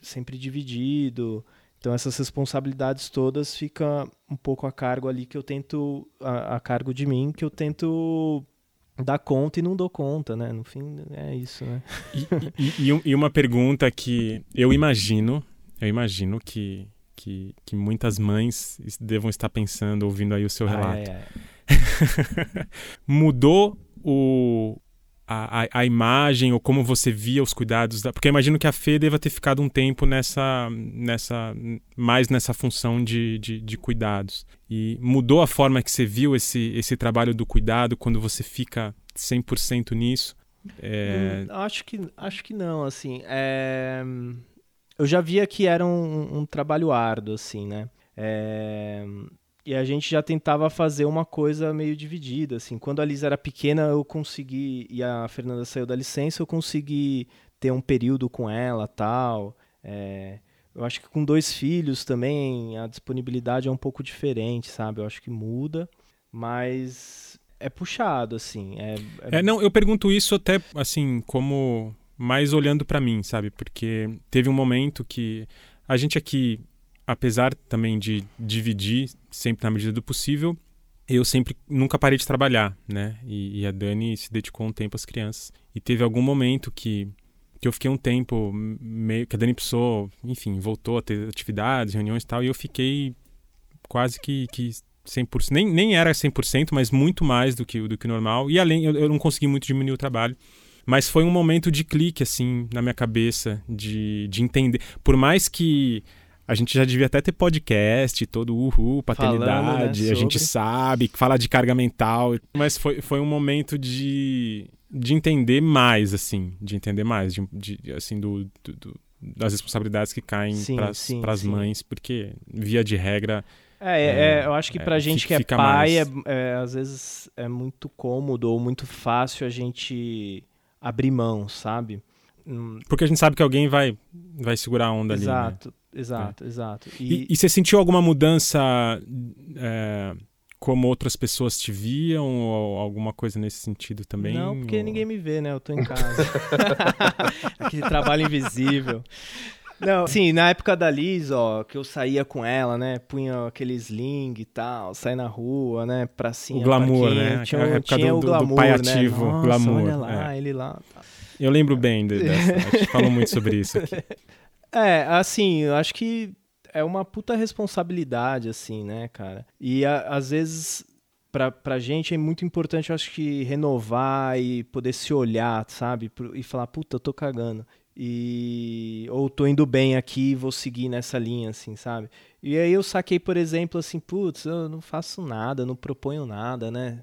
sempre dividido. Então essas responsabilidades todas ficam um pouco a cargo ali que eu tento a, a, cargo de mim que eu tento dar conta e não dou conta, né? No fim é isso, né? e, e, e uma pergunta que eu imagino, eu imagino que que, que muitas mães devam estar pensando, ouvindo aí o seu relato. Ah, é, é. Mudou o, a, a, imagem ou como você via os cuidados da... porque eu imagino que a Fê deva ter ficado um tempo nessa nessa mais nessa função de, de, de, cuidados e mudou a forma que você viu esse esse trabalho do cuidado quando você fica 100% nisso é... Hum, acho que acho que não assim é eu já via que era um, um trabalho árduo, assim, né? É... E a gente já tentava fazer uma coisa meio dividida, assim. Quando a Lisa era pequena, eu consegui, e a Fernanda saiu da licença, eu consegui ter um período com ela, tal. É... Eu acho que com dois filhos também a disponibilidade é um pouco diferente, sabe? Eu acho que muda, mas é puxado, assim. É, é... é não, eu pergunto isso até, assim, como mais olhando para mim, sabe? Porque teve um momento que a gente aqui apesar também de dividir sempre na medida do possível, eu sempre nunca parei de trabalhar, né? E, e, a Dani se dedicou um tempo às crianças. E teve algum momento que, que eu fiquei um tempo meio que a Dani precisou, enfim, voltou a ter atividades, reuniões e tal, e eu fiquei quase que, que 100%, nem, nem era 100%, mas muito mais do que do que normal. E além eu, eu não consegui muito diminuir o trabalho. Mas foi um momento de clique, assim, na minha cabeça, de, de entender. Por mais que a gente já devia até ter podcast, todo uhul, paternidade, né, a gente sabe, fala de carga mental. Mas foi, foi um momento de, de entender mais, assim, de entender mais, de, de assim, do, do, do, das responsabilidades que caem para as mães, porque, via de regra. É, é, é eu acho que pra é, gente que é pai, é, é, às vezes é muito cômodo ou muito fácil a gente abrir mão, sabe? Porque a gente sabe que alguém vai, vai segurar a onda exato, ali. Né? Exato, é. exato. E... E, e, você sentiu alguma mudança é, como outras pessoas te viam ou alguma coisa nesse sentido também? Não, porque ou... ninguém me vê, né? Eu tô em casa. Aquele trabalho invisível. Não, sim, na época da Liz, ó, que eu saía com ela, né? Punha aquele sling e tal, sair na rua, né? Pracinha. O glamour, né? Tinha, tinha do, o glamour, do pai ativo, né? Nossa, glamour. Olha lá, é. ele lá. Tá. Eu lembro bem dessa. A gente falou muito sobre isso aqui. É, assim, eu acho que é uma puta responsabilidade, assim, né, cara? E a, às vezes, pra, pra gente é muito importante, eu acho que renovar e poder se olhar, sabe? E falar, puta, eu tô cagando. E. Ou tô indo bem aqui vou seguir nessa linha, assim, sabe? E aí eu saquei, por exemplo, assim, putz, eu não faço nada, não proponho nada, né?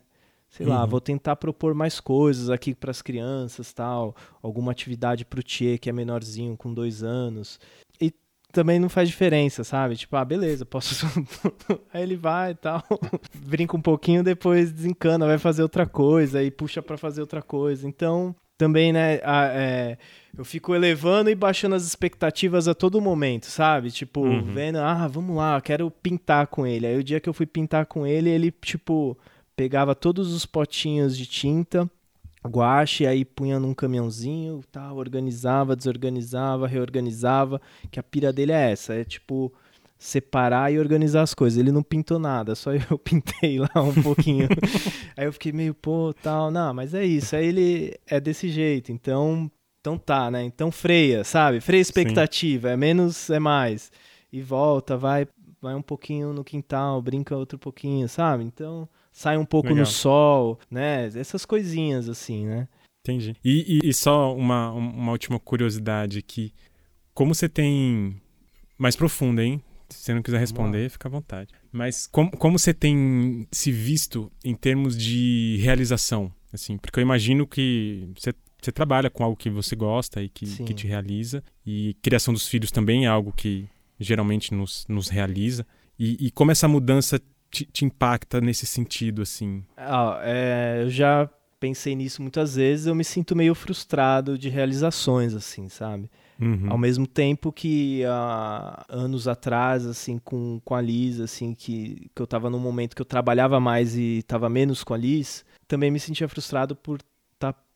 Sei uhum. lá, vou tentar propor mais coisas aqui para as crianças, tal, alguma atividade para o Tchê que é menorzinho, com dois anos. E também não faz diferença, sabe? Tipo, ah, beleza, posso. aí ele vai e tal, brinca um pouquinho, depois desencana, vai fazer outra coisa e puxa para fazer outra coisa. Então, também, né, a, é, eu fico elevando e baixando as expectativas a todo momento, sabe? Tipo, uhum. vendo, ah, vamos lá, quero pintar com ele. Aí o dia que eu fui pintar com ele, ele, tipo pegava todos os potinhos de tinta, guache, aí punha num caminhãozinho, tal, organizava, desorganizava, reorganizava, que a pira dele é essa, é tipo separar e organizar as coisas. Ele não pintou nada, só eu pintei lá um pouquinho. aí eu fiquei meio, pô, tal, não, mas é isso. Aí ele é desse jeito, então, então tá, né? Então freia, sabe? Freia expectativa, Sim. é menos é mais. E volta, vai, vai um pouquinho no quintal, brinca outro pouquinho, sabe? Então, sai um pouco Legal. no sol, né? Essas coisinhas assim, né? Entendi. E, e, e, só uma, uma última curiosidade aqui. Como você tem. Mais profunda, hein? Se você não quiser responder, fica à vontade. Mas como, como você tem se visto em termos de realização? Assim, porque eu imagino que você, você trabalha com algo que você gosta e que, que te realiza. E criação dos filhos também é algo que geralmente nos, nos realiza. E, e como essa mudança te, te impacta nesse sentido, assim? Ah, é, eu já pensei nisso muitas vezes, eu me sinto meio frustrado de realizações, assim, sabe? Uhum. Ao mesmo tempo que há anos atrás, assim, com, com a Liz, assim, que, que eu tava num momento que eu trabalhava mais e tava menos com a Liz, também me sentia frustrado por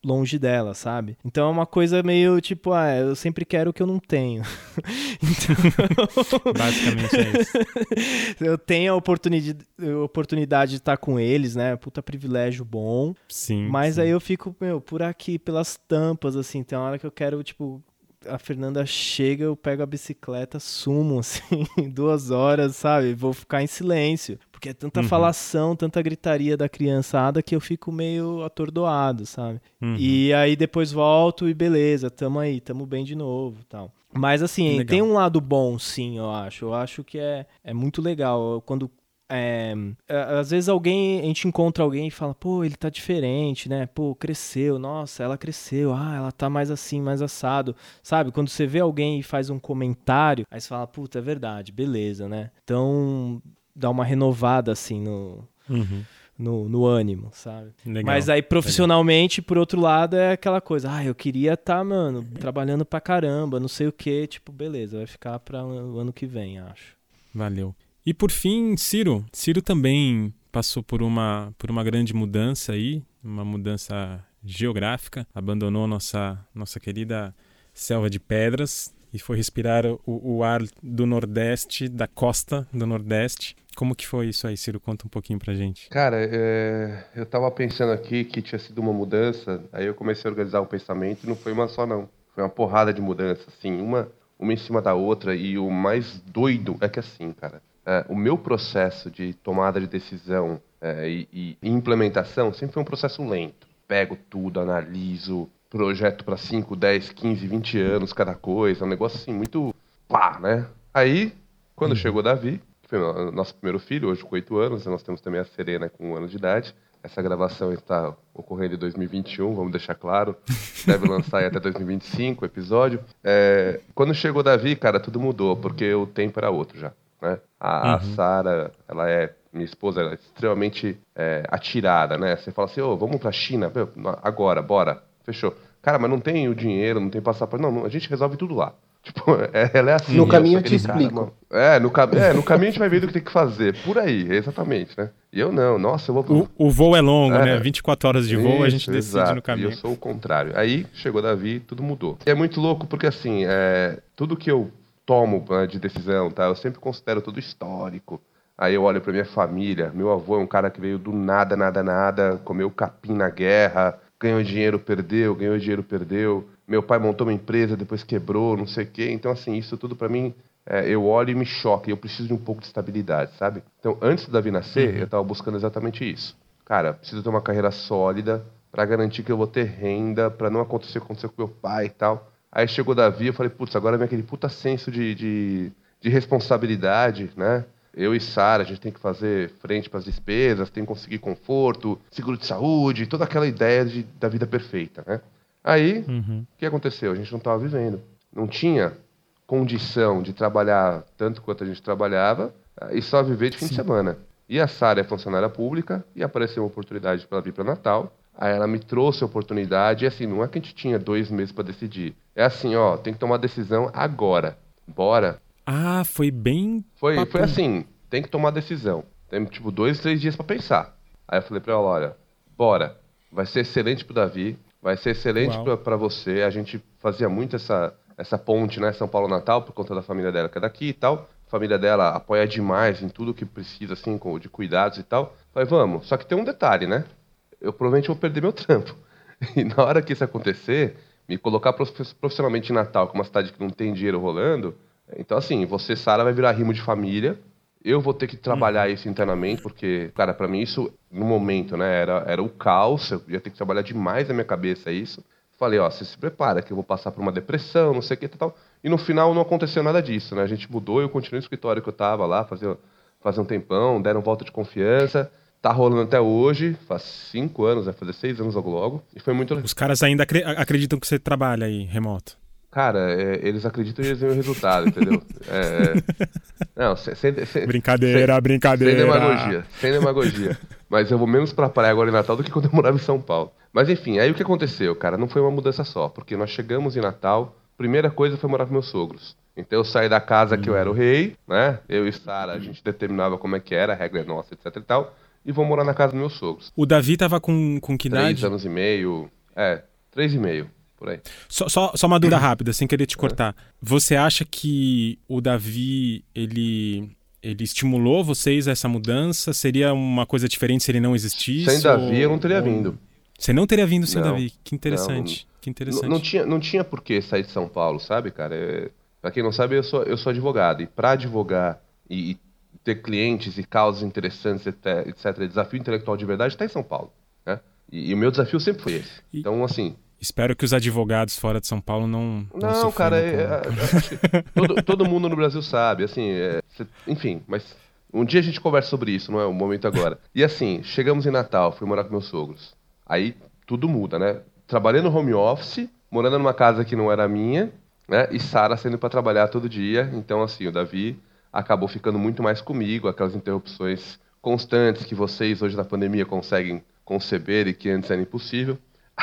longe dela, sabe? Então é uma coisa meio tipo, ah, eu sempre quero o que eu não tenho. então... Basicamente é isso. eu tenho a oportunidade, a oportunidade de estar com eles, né? Puta privilégio bom. Sim. Mas sim. aí eu fico, meu, por aqui, pelas tampas, assim, tem uma hora que eu quero, tipo, a Fernanda chega, eu pego a bicicleta, sumo, assim, duas horas, sabe? Vou ficar em silêncio. Porque é tanta uhum. falação, tanta gritaria da criançada que eu fico meio atordoado, sabe? Uhum. E aí depois volto e beleza, tamo aí, tamo bem de novo tal. Mas assim, legal. tem um lado bom, sim, eu acho. Eu acho que é, é muito legal. Quando é, às vezes alguém, a gente encontra alguém e fala, pô, ele tá diferente, né? Pô, cresceu, nossa, ela cresceu, ah, ela tá mais assim, mais assado. Sabe? Quando você vê alguém e faz um comentário, aí você fala, puta, é verdade, beleza, né? Então, dá uma renovada assim no, uhum. no, no, ânimo, sabe? Legal. Mas aí profissionalmente, Legal. por outro lado, é aquela coisa, ah, eu queria estar, tá, mano, trabalhando pra caramba, não sei o que, tipo, beleza, vai ficar para o ano que vem, acho. Valeu. E por fim, Ciro. Ciro também passou por uma, por uma grande mudança aí, uma mudança geográfica, abandonou nossa, nossa querida selva de pedras e foi respirar o, o ar do Nordeste, da costa do Nordeste. Como que foi isso aí, Ciro? Conta um pouquinho pra gente. Cara, é... eu tava pensando aqui que tinha sido uma mudança, aí eu comecei a organizar o pensamento e não foi uma só não. Foi uma porrada de mudanças, assim, uma, uma em cima da outra e o mais doido é que assim, cara, é, o meu processo de tomada de decisão é, e, e implementação sempre foi um processo lento. Pego tudo, analiso, projeto para 5, 10, 15, 20 anos cada coisa, um negócio assim muito pá, né? Aí, quando uhum. chegou Davi, que foi nosso primeiro filho, hoje com 8 anos, nós temos também a Serena com um ano de idade. Essa gravação está ocorrendo em 2021, vamos deixar claro. Deve lançar até 2025 o episódio. É, quando chegou Davi, cara, tudo mudou, porque o tempo era outro já. Né? A, uhum. Sara, ela é minha esposa, ela é extremamente é, atirada, né? Você fala assim, ô, oh, vamos pra China, agora, bora, fechou. Cara, mas não tem o dinheiro, não tem passaporte, não, a gente resolve tudo lá. Tipo, é, ela é assim. No caminho eu te explico. é, no, é, no caminho a gente vai ver o que tem que fazer. Por aí, exatamente, né? E eu não, nossa, eu vou. O, o voo é longo, é. né? 24 horas de voo, Isso, a gente decide exato. no caminho. E eu sou o contrário. Aí chegou Davi, tudo mudou. E é muito louco porque, assim, é, tudo que eu tomo né, de decisão, tá? Eu sempre considero tudo histórico. Aí eu olho para minha família. Meu avô é um cara que veio do nada, nada, nada, comeu capim na guerra, ganhou dinheiro, perdeu, ganhou dinheiro, perdeu. Meu pai montou uma empresa, depois quebrou, não sei o quê. Então, assim, isso tudo para mim, é, eu olho e me choca. E eu preciso de um pouco de estabilidade, sabe? Então, antes do Davi nascer, uhum. eu estava buscando exatamente isso. Cara, preciso ter uma carreira sólida para garantir que eu vou ter renda, para não acontecer o que aconteceu com meu pai e tal. Aí chegou Davi, eu falei, putz, agora vem aquele puta senso de, de, de responsabilidade, né? Eu e Sara, a gente tem que fazer frente para as despesas, tem que conseguir conforto, seguro de saúde, toda aquela ideia de, da vida perfeita, né? Aí, uhum. o que aconteceu? A gente não estava vivendo. Não tinha condição de trabalhar tanto quanto a gente trabalhava eh, e só viver de fim Sim. de semana. E a Sara é funcionária pública e apareceu uma oportunidade para vir para Natal. Aí ela me trouxe a oportunidade, e assim, não é que a gente tinha dois meses para decidir. É assim, ó, tem que tomar decisão agora. Bora. Ah, foi bem. Foi, foi assim, tem que tomar decisão. Tem tipo dois, três dias para pensar. Aí eu falei para ela, olha, bora. Vai ser excelente pro Davi, vai ser excelente para você. A gente fazia muito essa, essa ponte, né, São Paulo Natal, por conta da família dela que é daqui e tal. A família dela apoia demais em tudo que precisa, assim, de cuidados e tal. Falei, vamos. Só que tem um detalhe, né? eu provavelmente vou perder meu trampo. E na hora que isso acontecer, me colocar profissionalmente em Natal, com uma cidade que não tem dinheiro rolando, então assim, você, Sara, vai virar rimo de família. Eu vou ter que trabalhar uhum. isso internamente, porque, cara, para mim isso, no momento, né, era, era o caos, eu ia ter que trabalhar demais na minha cabeça isso. Falei, ó, você se prepara que eu vou passar por uma depressão, não sei o que e tal. E no final não aconteceu nada disso, né? A gente mudou, eu continuei no escritório que eu tava lá, fazia, fazia um tempão, deram volta de confiança. Tá rolando até hoje, faz cinco anos, vai fazer seis anos logo logo. E foi muito. Os caras ainda acreditam que você trabalha aí, remoto. Cara, é, eles acreditam e eles veem o resultado, entendeu? É, é. não, sem, sem, sem, brincadeira, sem, brincadeira. Sem demagogia, sem demagogia. Mas eu vou menos pra praia agora em Natal do que quando eu morava em São Paulo. Mas enfim, aí o que aconteceu, cara? Não foi uma mudança só, porque nós chegamos em Natal, primeira coisa foi morar com meus sogros. Então eu saí da casa que eu era o rei, né? Eu e Sara, a gente determinava como é que era, a regra é nossa, etc e tal e vou morar na casa dos meus sogros. O Davi tava com, com que idade? Três anos e meio. É, três e meio, por aí. Só, só, só uma dúvida rápida, sem querer te cortar. Você acha que o Davi, ele ele estimulou vocês a essa mudança? Seria uma coisa diferente se ele não existisse? Sem Davi ou... eu não teria vindo. Você não teria vindo sem não, Davi? Que interessante. Não, que interessante. Não, não, tinha, não tinha por que sair de São Paulo, sabe, cara? É, pra quem não sabe, eu sou, eu sou advogado. E pra advogar e, e ter clientes e causas interessantes, etc. Desafio intelectual de verdade está em São Paulo. Né? E, e, o meu desafio sempre foi esse. Então, assim. Espero que os advogados fora de São Paulo não. Não, não cara, é, é, todo, todo mundo no Brasil sabe. Assim, é, enfim, mas um dia a gente conversa sobre isso, não é o momento agora. E assim, chegamos em Natal, fui morar com meus sogros. Aí tudo muda, né? Trabalhando no home office, morando numa casa que não era minha, né? E Sara saindo para trabalhar todo dia. Então, assim, o Davi acabou ficando muito mais comigo, aquelas interrupções constantes que vocês hoje na pandemia conseguem conceber e que antes era impossível.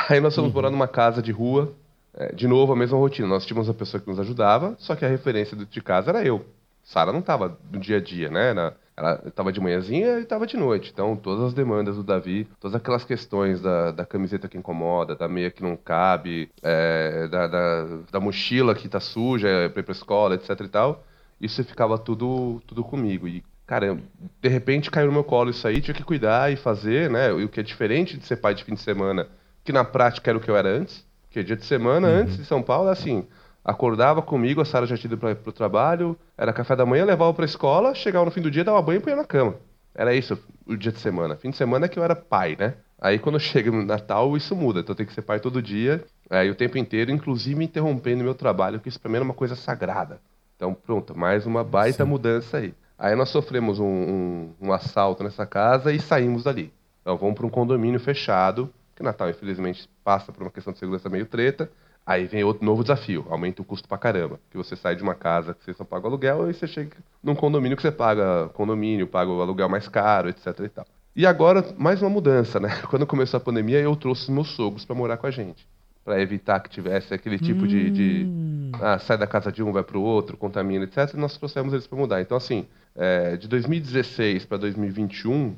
Aí nós fomos uhum. morar numa casa de rua, é, de novo a mesma rotina. Nós tínhamos uma pessoa que nos ajudava, só que a referência de casa era eu. Sara não estava no dia a dia, né? Ela estava de manhãzinha e estava de noite. Então, todas as demandas do Davi, todas aquelas questões da, da camiseta que incomoda, da meia que não cabe, é, da, da, da, mochila que tá suja para ir pra escola, etc e tal, isso ficava tudo, tudo comigo. E, cara, de repente caiu no meu colo isso aí, tinha que cuidar e fazer, né? O que é diferente de ser pai de fim de semana, que na prática era o que eu era antes. Porque dia de semana, uhum. antes de São Paulo, assim, acordava comigo, a Sara já tinha ido para o trabalho, era café da manhã, levava para a escola, chegava no fim do dia, dava banho e punha na cama. Era isso o dia de semana. Fim de semana é que eu era pai, né? Aí quando chega no Natal, isso muda. Então eu tenho que ser pai todo dia, aí o tempo inteiro, inclusive me interrompendo meu trabalho, que isso pra mim era uma coisa sagrada. Então pronto, mais uma baita Sim. mudança aí. Aí nós sofremos um, um, um, assalto nessa casa e saímos dali. Então vamos para um condomínio fechado, que Natal infelizmente passa por uma questão de segurança meio treta. Aí vem outro novo desafio, aumenta o custo pra caramba. Que você sai de uma casa que você só paga aluguel e você chega num condomínio que você paga condomínio, paga o aluguel mais caro, etc e tal. E agora, mais uma mudança, né? Quando começou a pandemia, eu trouxe meus sogros para morar com a gente. Para evitar que tivesse aquele tipo hum. de, de hum. ah, sai da casa de um, vai pro outro, contamina, etc. E nós trouxemos eles para mudar. Então, assim, é, de 2016 para 2021,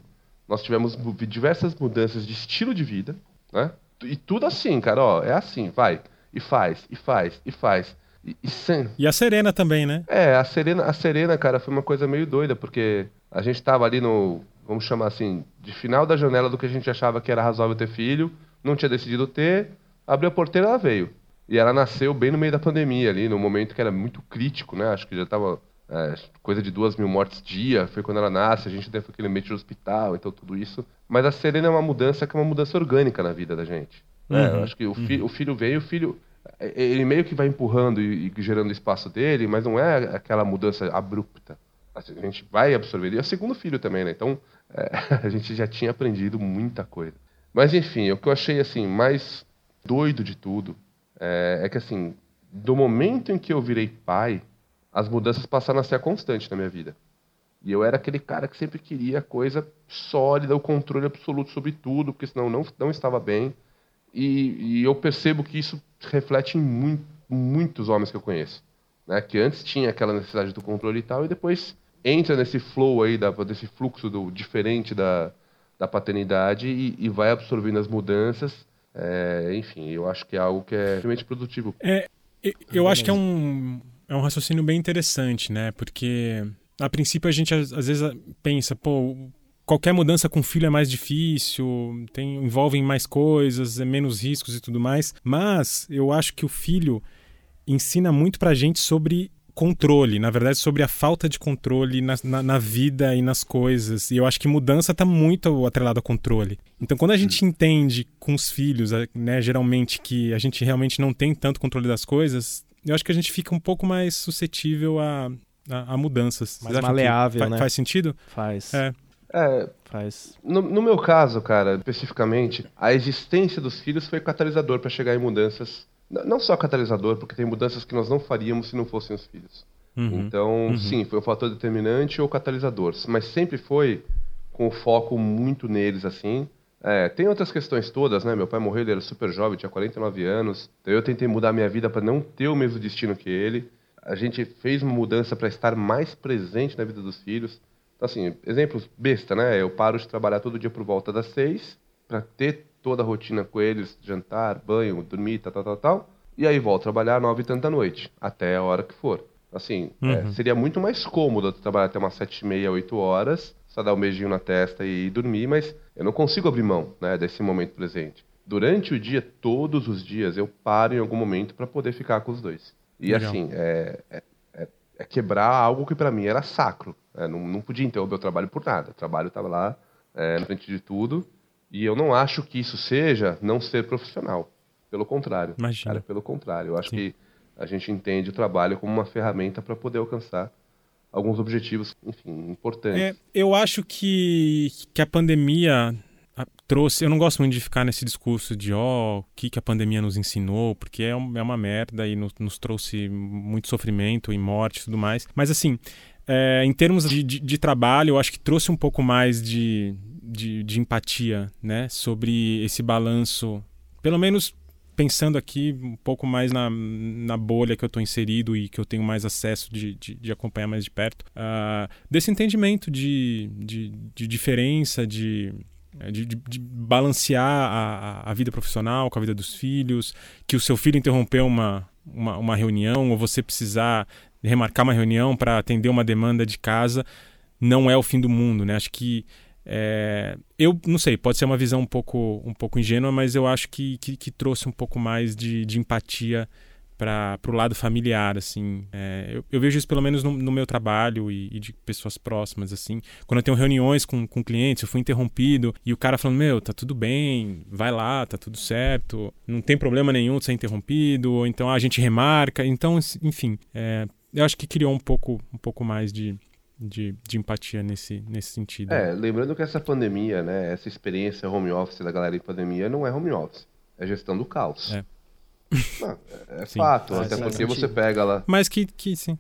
nós tivemos diversas mudanças de estilo de vida, né? E tudo assim, cara, ó, é assim, vai e faz, e faz, e faz. E, e, sem... e a Serena também, né? É, a Serena, a Serena, cara, foi uma coisa meio doida, porque a gente tava ali no, vamos chamar assim, de final da janela do que a gente achava que era razoável ter filho, não tinha decidido ter, abriu a porteira ela veio. E ela nasceu bem no meio da pandemia ali, no momento que era muito crítico, né? Acho que já tava é, coisa de duas mil mortes dia, foi quando ela nasce, a gente teve aquele meio de hospital, então tudo isso. Mas a Serena é uma mudança que é uma mudança orgânica na vida da gente. Né? Uhum, acho que o, fi uhum. o, filho veio, o filho. Ele meio que vai empurrando e, e gerando espaço dele, mas não é aquela mudança abrupta. A gente vai absorver. E é o segundo filho também, né? Então, é, a gente já tinha aprendido muita coisa. Mas, enfim, o que eu achei, assim, mais doido de tudo é, é que, assim, do momento em que eu virei pai, as mudanças passaram a ser a constante na minha vida. E eu era aquele cara que sempre queria coisa sólida, o controle absoluto sobre tudo, porque senão não, não estava bem. E, e eu percebo que isso reflete em muito, muitos homens que eu conheço. Né? Que antes tinha aquela necessidade do controle e tal, e depois entra nesse flow aí, da, desse fluxo do, diferente da, da paternidade e, e vai absorvendo as mudanças. É, enfim, eu acho que é algo que é realmente produtivo. É, eu acho que é um, é um raciocínio bem interessante, né? Porque a princípio a gente às vezes pensa, pô, qualquer mudança com filho é mais difícil, tem, envolvem mais coisas, é menos riscos e tudo mais. Mas eu acho que o filho ensina muito pra gente sobre controle, na verdade, sobre a falta de controle na, na, na, vida e nas coisas. E eu acho que mudança está muito atrelada ao controle. Então, quando a gente entende com os filhos, né, geralmente, que a gente realmente não tem tanto controle das coisas, eu acho que a gente fica um pouco mais suscetível a, a, a mudanças. Mais maleável, fa né? Faz sentido? Faz. É. É, faz. No, no, meu caso, cara, especificamente, a existência dos filhos foi catalisador para chegar em mudanças. Não só catalisador, porque tem mudanças que nós não faríamos se não fossem os filhos. Uhum. Então, uhum. sim, foi um fator determinante ou catalisador. Mas sempre foi com foco muito neles, assim. É, tem outras questões todas, né? Meu pai morreu, ele era super jovem, tinha 49 anos. Então eu tentei mudar minha vida para não ter o mesmo destino que ele. A gente fez uma mudança para estar mais presente na vida dos filhos. Então, assim, exemplos besta, né? Eu paro de trabalhar todo dia por volta das seis, para ter toda a rotina com eles, jantar, banho, dormir, tal, tal, tal, tal. E aí volto a trabalhar nove e tanta da noite, até a hora que for. Assim, é, uhum. é, seria muito mais cômodo trabalhar até umas sete e meia, oito horas, só dar um beijinho na testa e dormir, mas eu não consigo abrir mão né, desse momento presente. Durante o dia, todos os dias, eu paro em algum momento para poder ficar com os dois. E Legal. assim, é, é, é, é quebrar algo que para mim era sacro. É, não, não podia interromper o trabalho por nada. O trabalho estava lá é, na frente de tudo. E eu não acho que isso seja não ser profissional. Pelo contrário. Imagina. Cara, pelo contrário. Eu acho Sim. que a gente entende o trabalho como uma ferramenta para poder alcançar alguns objetivos, enfim, importantes. É, eu acho que, que a pandemia trouxe. Eu não gosto muito de ficar nesse discurso de, ó, oh, o que, que a pandemia nos ensinou, porque é, é uma merda e nos, nos trouxe muito sofrimento e morte e tudo mais. Mas, assim, é, em termos de, de, de, trabalho, eu acho que trouxe um pouco mais de, de, de empatia, né? Sobre esse balanço, pelo menos pensando aqui um pouco mais na, na bolha que eu estou inserido e que eu tenho mais acesso de, de, de acompanhar mais de perto, uh, desse entendimento de, de, de diferença, de, de, de, balancear a, a vida profissional com a vida dos filhos, que o seu filho interrompeu uma, uma, uma reunião ou você precisar remarcar uma reunião para atender uma demanda de casa, não é o fim do mundo, né? Acho que é, eu não sei, pode ser uma visão um pouco, um pouco ingênua, mas eu acho que, que, que trouxe um pouco mais de, de empatia para o lado familiar, assim. É, eu, eu, vejo isso pelo menos no, no meu trabalho e, e, de pessoas próximas, assim. Quando eu tenho reuniões com, com clientes, eu fui interrompido e o cara falando, meu, tá tudo bem, vai lá, tá tudo certo, não tem problema nenhum de ser interrompido, ou então a gente remarca. Então, enfim, é, eu acho que criou um pouco, um pouco mais de, de, de empatia nesse, nesse sentido. É, lembrando que essa pandemia, né, essa experiência home office da galera em pandemia não é home office, é gestão do caos. É, não, é, é fato, até porque você pega lá. Mas que, que sim.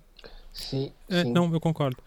Sim, é, sim. Não, eu concordo.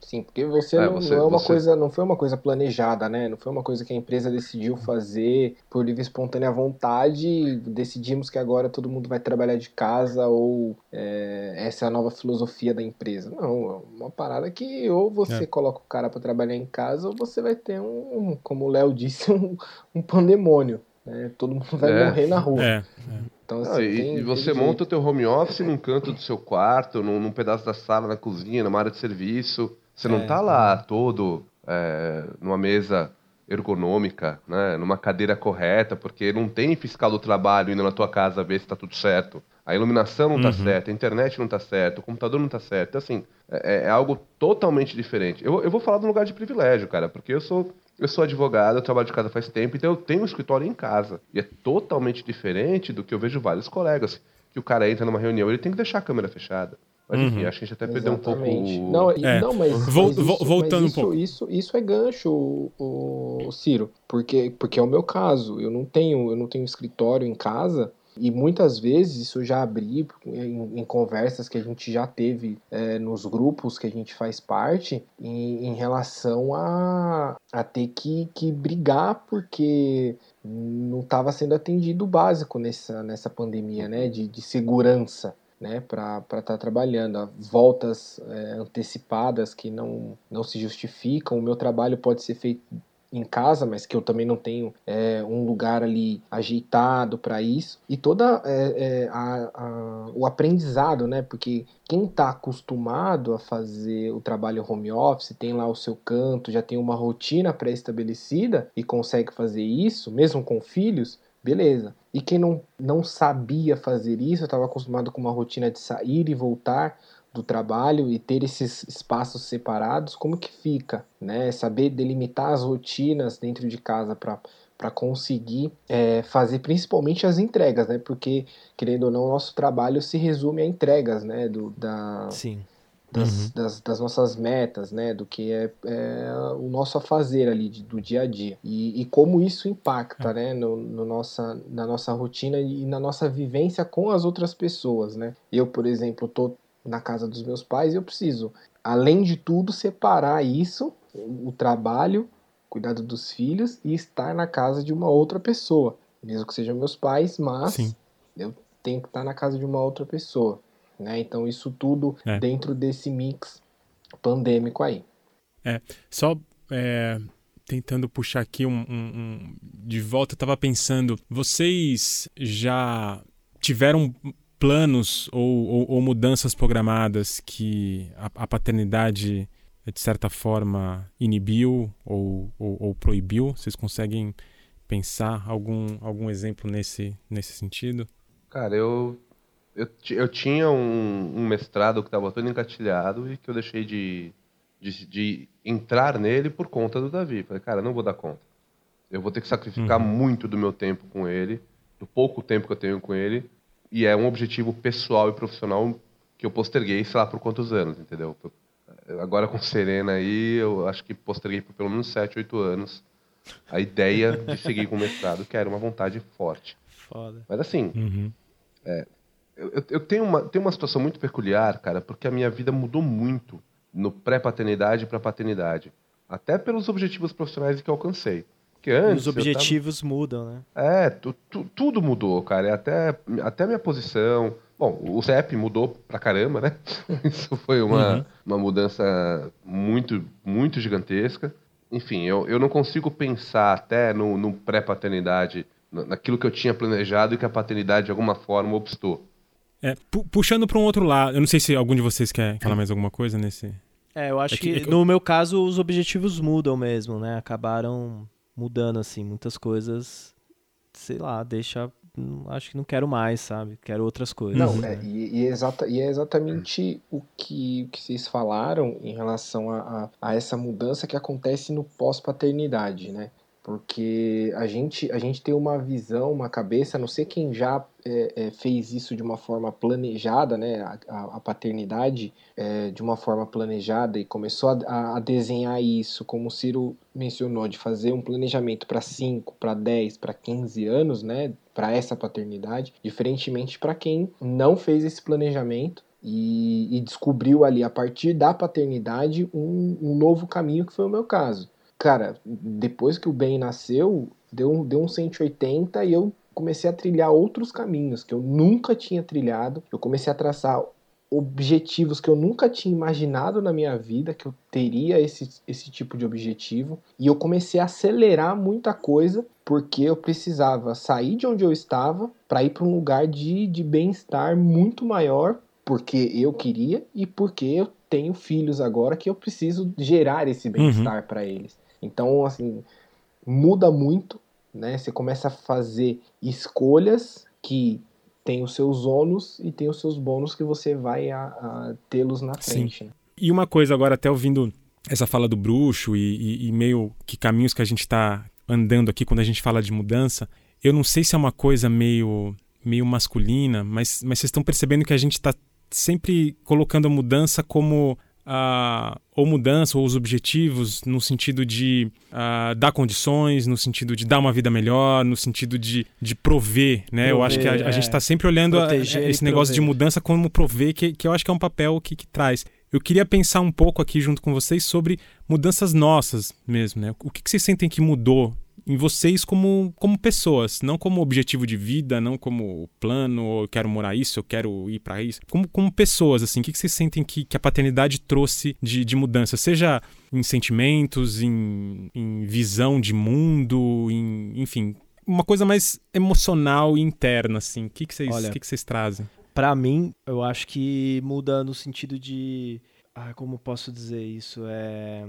Sim, porque você, é, não, você, não, é uma você... coisa, não foi uma coisa planejada, né? Não foi uma coisa que a empresa decidiu fazer por livre e espontânea vontade. Decidimos que agora todo mundo vai trabalhar de casa ou é, essa é a nova filosofia da empresa. Não, é uma parada que ou você é. coloca o cara para trabalhar em casa ou você vai ter um, como o Léo disse, um, um pandemônio. Né? Todo mundo vai é. morrer na rua. É. é. Então, assim, e, tem, e, você monta o teu home office num canto do seu quarto, num, num pedaço da sala, na cozinha, numa área de serviço. Você não está é, lá todo é, numa mesa ergonômica, né, numa cadeira correta, porque não tem fiscal do trabalho indo na tua casa ver se está tudo certo. A iluminação não está uhum. certa, a internet não está certa, o computador não está certo. Então, assim, é, é, algo totalmente diferente. Eu, eu vou falar de um lugar de privilégio, cara, porque eu sou eu sou advogado, eu trabalho de casa faz tempo, então eu tenho um escritório em casa. E é totalmente diferente do que eu vejo vários colegas. Que o cara entra numa reunião, ele tem que deixar a câmera fechada. Mas enfim, uhum. acho que a gente até perdeu um pouco. Não, é. não mas, Vol, mas isso, voltando mas isso, um pouco. Isso, isso é gancho, o, o, Ciro, porque, porque é o meu caso. Eu não tenho, eu não tenho escritório em casa e muitas vezes isso já abri em, em, conversas que a gente já teve é, nos grupos que a gente faz parte em, em relação a, a ter que, que brigar porque não estava sendo atendido o básico nessa, nessa pandemia, né? De, de segurança né, para estar tá trabalhando. Voltas é, antecipadas que não, não se justificam. O meu trabalho pode ser feito em casa, mas que eu também não tenho é, um lugar ali ajeitado para isso. E toda é, é, a, a, o aprendizado, né? Porque quem está acostumado a fazer o trabalho home office, tem lá o seu canto, já tem uma rotina pré-estabelecida e consegue fazer isso, mesmo com filhos, beleza. E quem não, não sabia fazer isso, estava acostumado com uma rotina de sair e voltar do trabalho e ter esses espaços separados, como que fica, né? Saber delimitar as rotinas dentro de casa para para conseguir é, fazer principalmente as entregas, né? Porque querendo ou não, o nosso trabalho se resume a entregas, né? Do, da, Sim das, uhum. das, das, nossas metas, né, do que é, é o nosso fazer ali de, do dia a dia e, e como isso impacta, é. né, no, no, nossa, na nossa rotina e na nossa vivência com as outras pessoas, né. Eu, por exemplo, tô na casa dos meus pais e eu preciso, além de tudo, separar isso, o trabalho, cuidado dos filhos e estar na casa de uma outra pessoa, mesmo que sejam meus pais, mas Sim. eu tenho que estar na casa de uma outra pessoa. Né? Então, isso tudo é. dentro desse mix pandêmico aí. É, só é, tentando puxar aqui um, um, um de volta, eu estava pensando, vocês já tiveram planos ou, ou, ou mudanças programadas que a, a, paternidade, de certa forma, inibiu ou, ou, proibiu? Vocês conseguem pensar algum, algum exemplo nesse, nesse sentido? Cara, eu eu, eu tinha um, um mestrado que estava todo encatilhado e que eu deixei de, de, de, entrar nele por conta do Davi. Falei, cara, não vou dar conta. Eu vou ter que sacrificar uhum. muito do meu tempo com ele, do pouco tempo que eu tenho com ele, e é um objetivo pessoal e profissional que eu posterguei, sei lá, por quantos anos, entendeu? Agora com Serena aí, eu acho que posterguei por pelo menos 7, 8 anos a ideia de seguir com o mestrado, que era uma vontade forte. Foda. Mas assim, uhum. é, eu, eu tenho, uma, tenho uma situação muito peculiar, cara, porque a minha vida mudou muito no pré-paternidade para paternidade. Até pelos objetivos profissionais que eu alcancei. Porque antes. Os objetivos tava... mudam, né? É, tu, tu, tudo mudou, cara. Até, até a minha posição. Bom, o CEP mudou pra caramba, né? Isso foi uma, uhum. uma mudança muito, muito gigantesca. Enfim, eu, eu não consigo pensar até no, no pré-paternidade, naquilo que eu tinha planejado e que a paternidade de alguma forma obstou. É, pu puxando para um outro lado, eu não sei se algum de vocês quer falar mais alguma coisa nesse. É, eu acho é que, que, é que, no meu caso os objetivos mudam mesmo, né? Acabaram mudando assim, muitas coisas, sei lá, deixa acho que não quero mais, sabe? Quero outras coisas. Não, é, e, e, é exata, e é exatamente o que, o que vocês falaram em relação a, a, a essa mudança que acontece no pós-paternidade, né? Porque a gente, a gente tem uma visão, uma cabeça, não sei quem já é, é, fez isso de uma forma planejada, né, a, a paternidade é, de uma forma planejada e começou a, a, desenhar isso, como o Ciro mencionou, de fazer um planejamento para 5, para 10, para 15 anos, né, para essa paternidade, diferentemente para quem não fez esse planejamento e, e, descobriu ali, a partir da paternidade, um, um novo caminho, que foi o meu caso cara, depois que o Ben nasceu, deu, deu um 180 e eu comecei a trilhar outros caminhos que eu nunca tinha trilhado. Eu comecei a traçar objetivos que eu nunca tinha imaginado na minha vida que eu teria esse, esse tipo de objetivo e eu comecei a acelerar muita coisa porque eu precisava sair de onde eu estava para ir para um lugar de, de bem-estar muito maior porque eu queria e porque eu tenho filhos agora que eu preciso gerar esse bem-estar uhum. para eles. Então, assim, muda muito, né? Você começa a fazer escolhas que tem os seus ônus e tem os seus bônus que você vai a, a tê-los na frente. Né? E uma coisa agora, até ouvindo essa fala do bruxo e, e, e meio que caminhos que a gente está andando aqui quando a gente fala de mudança, eu não sei se é uma coisa meio meio masculina, mas, mas vocês estão percebendo que a gente está sempre colocando a mudança como uh, ou mudança ou os objetivos no sentido de uh, dar condições, no sentido de dar uma vida melhor, no sentido de, de prover, né? Prover, eu acho que a, a gente está sempre olhando a, esse negócio de mudança como prover, que, que eu acho que é um papel que, que traz. Eu queria pensar um pouco aqui junto com vocês sobre mudanças nossas mesmo, né? O que, que vocês sentem que mudou em vocês como, como pessoas, não como objetivo de vida, não como plano, eu quero morar isso, eu quero ir para isso, como, como pessoas, assim, o que, que vocês sentem que, que a paternidade trouxe de, de mudança, seja em sentimentos, em, em visão de mundo, em, enfim, uma coisa mais emocional e interna, assim, o que, que, vocês, Olha, que, que vocês trazem? Para mim, eu acho que muda no sentido de... Ah, como posso dizer isso? É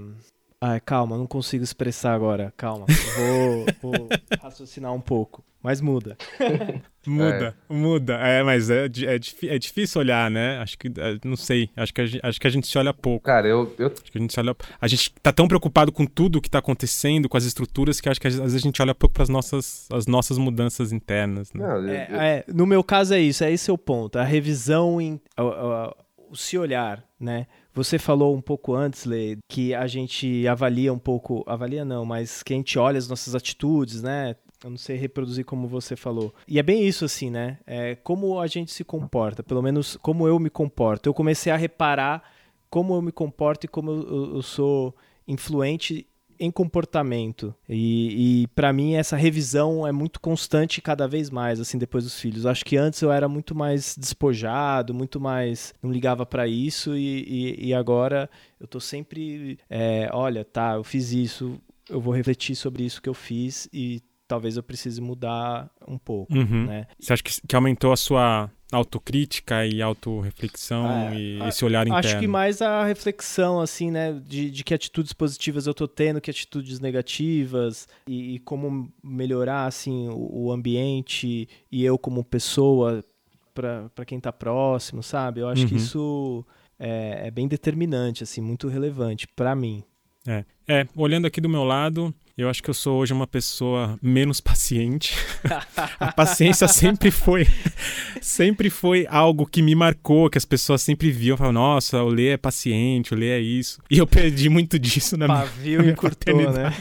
Ai, calma, não consigo expressar agora. Calma, vou, vou raciocinar um pouco. Mas muda. muda, é. muda. É, mas é, é, é, difícil olhar, né? Acho que, é, não sei, acho que, a, acho que a gente se olha pouco. Cara, eu... eu... Acho que a gente se olha... A gente tá tão preocupado com tudo que tá acontecendo, com as estruturas, que acho que às vezes a gente olha pouco para as nossas, as nossas mudanças internas, né? Não, eu, é, eu... É, no meu caso é isso, é esse o ponto. A revisão, em, o, o, o se olhar, né? Você falou um pouco antes, Lê, que a gente avalia um pouco, avalia não, mas que a gente olha as nossas atitudes, né? Eu não sei reproduzir como você falou. E é bem isso, assim, né? É como a gente se comporta, pelo menos como eu me comporto. Eu comecei a reparar como eu me comporto e como eu, eu, eu sou influente em comportamento. E, e para mim essa revisão é muito constante cada vez mais, assim, depois dos filhos. Acho que antes eu era muito mais despojado, muito mais. não ligava para isso, e, e, e, agora eu tô sempre. É, olha, tá, eu fiz isso, eu vou refletir sobre isso que eu fiz e talvez eu precise mudar um pouco, uhum. né? Você acha que, que aumentou a sua autocrítica e autorreflexão é, e esse olhar interno? Acho que mais a reflexão, assim, né, de, de que atitudes positivas eu tô tendo, que atitudes negativas e, e como melhorar, assim, o, o, ambiente e eu como pessoa para quem tá próximo, sabe? Eu acho uhum. que isso é, é bem determinante, assim, muito relevante para mim. É. é, olhando aqui do meu lado, eu acho que eu sou hoje uma pessoa menos paciente. a paciência sempre foi sempre foi algo que me marcou, que as pessoas sempre viam, falavam, nossa, o Lê é paciente, o Lê é isso. E eu perdi muito disso na Pavio minha, encurtou, né?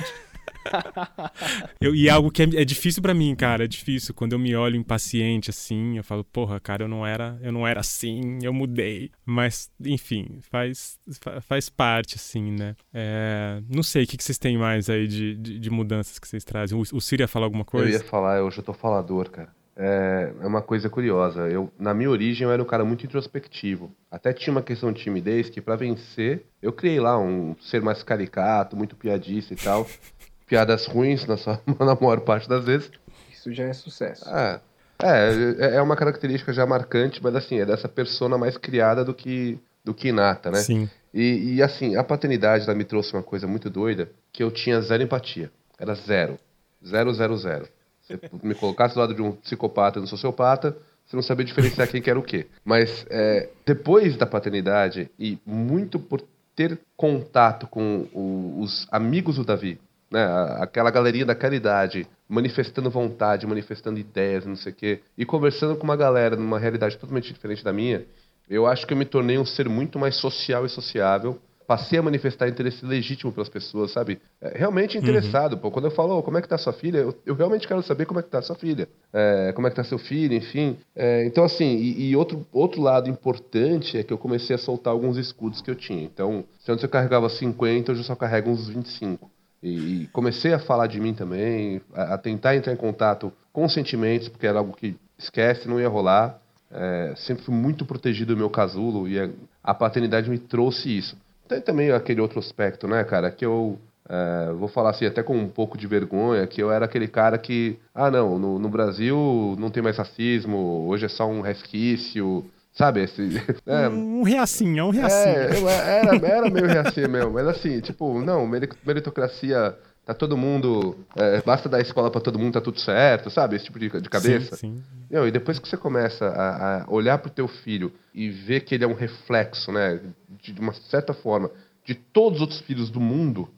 eu, e é algo que é, é difícil para mim, cara, é difícil. Quando eu me olho impaciente assim, eu falo, porra, cara, eu não era, eu não era assim, eu mudei. Mas, enfim, faz, faz parte, assim, né? É, não sei, o que, que vocês têm mais aí de, de, de mudanças que vocês trazem? O, o Ciro ia falar alguma coisa? Eu ia falar, hoje eu tô falador, cara. É, é uma coisa curiosa. Eu, na minha origem, eu era um cara muito introspectivo. Até tinha uma questão de timidez que, para vencer, eu criei lá um ser mais caricato, muito piadista e tal. Piadas ruins na, sua, na maior parte das vezes. Isso já é sucesso. É, é, é uma característica já marcante, mas assim, é dessa persona mais criada do que, do que inata, né? Sim. E, e assim, a paternidade ela me trouxe uma coisa muito doida, que eu tinha zero empatia. Era zero. Zero, zero, zero. Se me colocasse do lado de um psicopata e um sociopata, você não sabia diferenciar quem que era o quê. Mas é, depois da paternidade, e muito por ter contato com o, os amigos do Davi, né, aquela galeria da caridade, manifestando vontade, manifestando ideias, não sei o quê, e conversando com uma galera numa realidade totalmente diferente da minha, eu acho que eu me tornei um ser muito mais social e sociável, passei a manifestar interesse legítimo pelas pessoas, sabe? É, realmente uhum. interessado. Uhum. Pô, quando eu falo, oh, como é que tá sua filha, eu, eu, realmente quero saber como é que tá sua filha, é, como é que tá seu filho, enfim. É, então, assim, e, e, outro, outro lado importante é que eu comecei a soltar alguns escudos que eu tinha. Então, se antes eu carregava 50, hoje eu só carrego uns 25. E, e comecei a falar de mim também, a, a, tentar entrar em contato com sentimentos, porque era algo que esquece, não ia rolar. É, sempre fui muito protegido do meu casulo e a, a paternidade me trouxe isso. Tem também aquele outro aspecto, né, cara, que eu é, vou falar assim, até com um pouco de vergonha, que eu era aquele cara que, ah, não, no, no Brasil não tem mais racismo, hoje é só um resquício, sabe? Esse, é, um reacinho, é um reacinho. É, era, era meio reacinho mesmo, mas assim, tipo, não, meritocracia tá todo mundo. É, basta dar escola para todo mundo, tá tudo certo, sabe? Esse tipo de, de cabeça. Sim, sim. Não, e depois que você começa a, a olhar pro teu filho e ver que ele é um reflexo, né? De, de uma certa forma, de todos os outros filhos do mundo,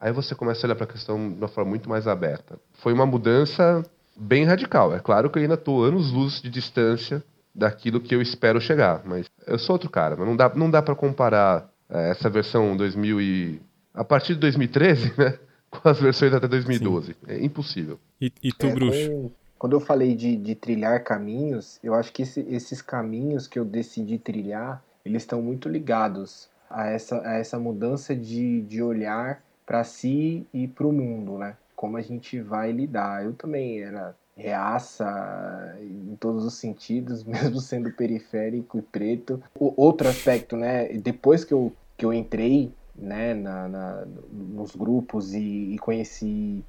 aí você começa a olhar para a questão de uma forma muito mais aberta. Foi uma mudança bem radical. É claro que eu ainda tô anos luz de distância daquilo que eu espero chegar, mas eu sou outro cara, mas não dá, não dá para comparar é, essa versão 2000 e a partir de 2013, né? com as versões até 2012. Sim. É impossível. E, e tu, é, bruxo? Quando eu falei de, de trilhar caminhos, eu acho que esse, esses caminhos que eu decidi trilhar, eles estão muito ligados a essa, a essa mudança de, de olhar para si e para o mundo, né? Como a gente vai lidar. Eu também era reaça em todos os sentidos, mesmo sendo periférico e preto. O outro aspecto, né? Depois que eu, que eu entrei né, na, na nos grupos e, e conheci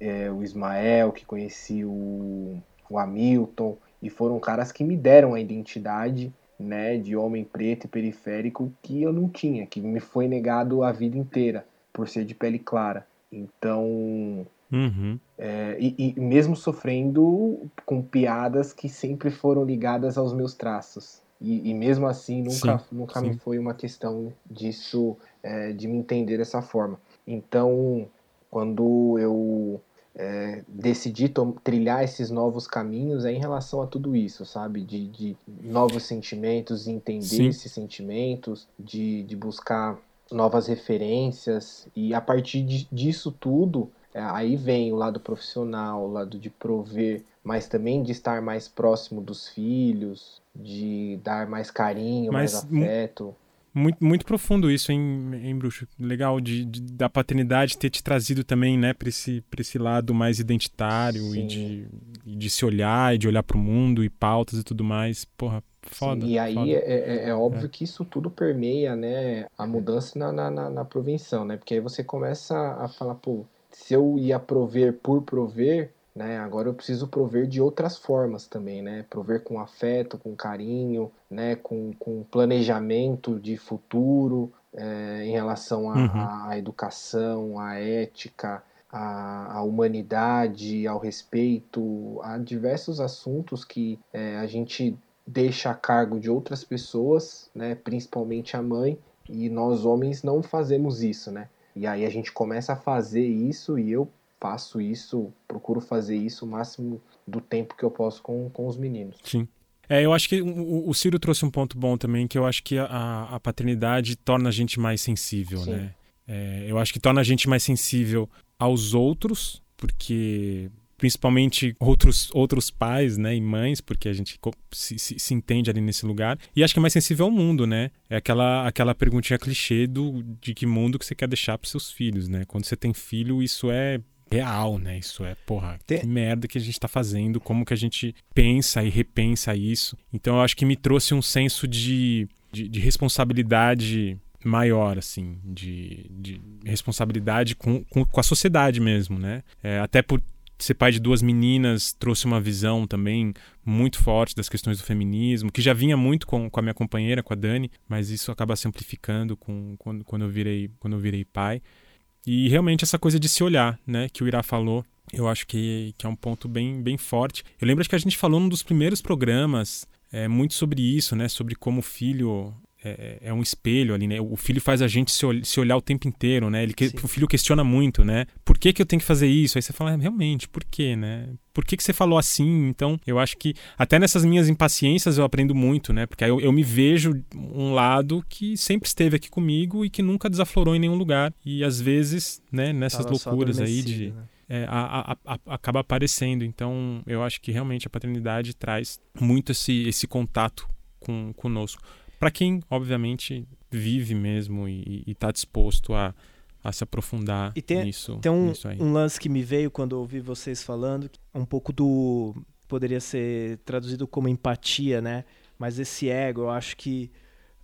é, o Ismael, que conheci o, o Hamilton, e foram caras que me deram a identidade né, de homem preto e periférico que eu não tinha, que me foi negado a vida inteira por ser de pele clara. Então, uhum. é, e, e, mesmo sofrendo com piadas que sempre foram ligadas aos meus traços. E, e mesmo assim, nunca, sim, nunca sim. me foi uma questão disso é, de me entender dessa forma. Então, quando eu é, decidi trilhar esses novos caminhos é em relação a tudo isso, sabe? De, de novos sentimentos, entender Sim. esses sentimentos, de, de buscar novas referências e a partir de, disso tudo aí vem o lado profissional, o lado de prover, mas também de estar mais próximo dos filhos, de dar mais carinho, mas, mais afeto. Muito, muito profundo isso, hein, hein Bruxo? Legal de, de, da paternidade ter te trazido também, né, para esse, pra esse lado mais identitário e de, e de se olhar e de olhar para o mundo e pautas e tudo mais. Porra, foda. Sim, e aí foda. É, é, é, óbvio é. que isso tudo permeia, né, a mudança na, na, na, na provenção, né? Porque aí você começa a falar, pô, se eu ia prover por prover, né? Agora eu preciso prover de outras formas também, né? Prover com afeto, com carinho, né? Com, com planejamento de futuro é, em relação à uhum. educação, à ética, à, à, humanidade, ao respeito, a diversos assuntos que é, a gente deixa a cargo de outras pessoas, né? Principalmente a mãe, e nós homens não fazemos isso, né? E aí a gente começa a fazer isso e eu faço isso, procuro fazer isso o máximo do tempo que eu posso com, com os meninos. Sim. É, eu acho que o, o Ciro trouxe um ponto bom também, que eu acho que a, a paternidade torna a gente mais sensível, Sim. né? É, eu acho que torna a gente mais sensível aos outros, porque principalmente outros, outros pais né, e mães, porque a gente se, se, se, entende ali nesse lugar. E acho que é mais sensível ao mundo, né? É aquela, aquela perguntinha clichê do, de que mundo que você quer deixar para seus filhos, né? Quando você tem filho, isso é real, né? Isso é, porra, tem... que merda que a gente tá fazendo, como que a gente pensa e repensa isso. Então eu acho que me trouxe um senso de, de, de responsabilidade maior, assim, de, de responsabilidade com, com, com, a sociedade mesmo, né? É, até por ser pai de duas meninas trouxe uma visão também muito forte das questões do feminismo, que já vinha muito com, com a minha companheira, com a Dani, mas isso acaba se amplificando com, quando, quando, eu virei, quando eu virei pai. E realmente essa coisa de se olhar, né, que o Irá falou, eu acho que, que é um ponto bem, bem forte. Eu lembro que a gente falou num dos primeiros programas é, muito sobre isso, né, sobre como o filho é, é, um espelho ali, né? O filho faz a gente se, ol se olhar o tempo inteiro, né? Ele que, o filho questiona muito, né? Por que, que eu tenho que fazer isso? Aí você fala, realmente, por quê, né? Por que, que você falou assim? Então, eu acho que até nessas minhas impaciências eu aprendo muito, né? Porque aí eu, eu me vejo um lado que sempre esteve aqui comigo e que nunca desaflorou em nenhum lugar. E às vezes, né, nessas Tava loucuras aí de. Né? É, a, a, a, acaba aparecendo. Então, eu acho que realmente a paternidade traz muito esse, esse contato com, conosco para quem, obviamente, vive mesmo e está disposto a, a se aprofundar e tem, nisso. Tem um, nisso um lance que me veio quando ouvi vocês falando, um pouco do. poderia ser traduzido como empatia, né? Mas esse ego, eu acho que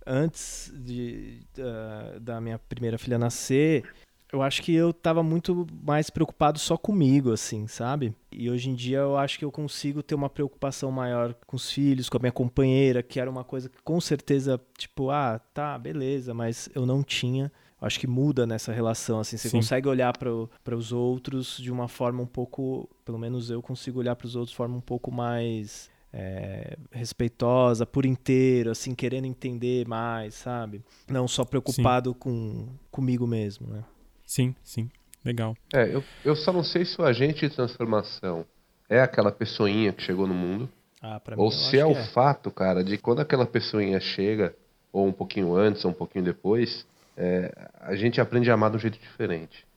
antes de, uh, da minha primeira filha nascer, eu acho que eu tava muito mais preocupado só comigo, assim, sabe? E hoje em dia eu acho que eu consigo ter uma preocupação maior com os filhos, com a minha companheira, que era uma coisa que com certeza, tipo, ah, tá, beleza, mas eu não tinha. Eu acho que muda nessa relação, assim, você Sim. consegue olhar para os outros de uma forma um pouco, pelo menos eu consigo olhar para os outros de forma um pouco mais é, respeitosa por inteiro, assim, querendo entender mais, sabe? Não só preocupado com comigo mesmo, né? Sim, sim. Legal. É, eu, eu só não sei se o agente de transformação é aquela pessoinha que chegou no mundo. Ah, ou mim, se é o é. fato, cara, de quando aquela pessoinha chega, ou um pouquinho antes, ou um pouquinho depois, é, a gente aprende a amar de um jeito diferente.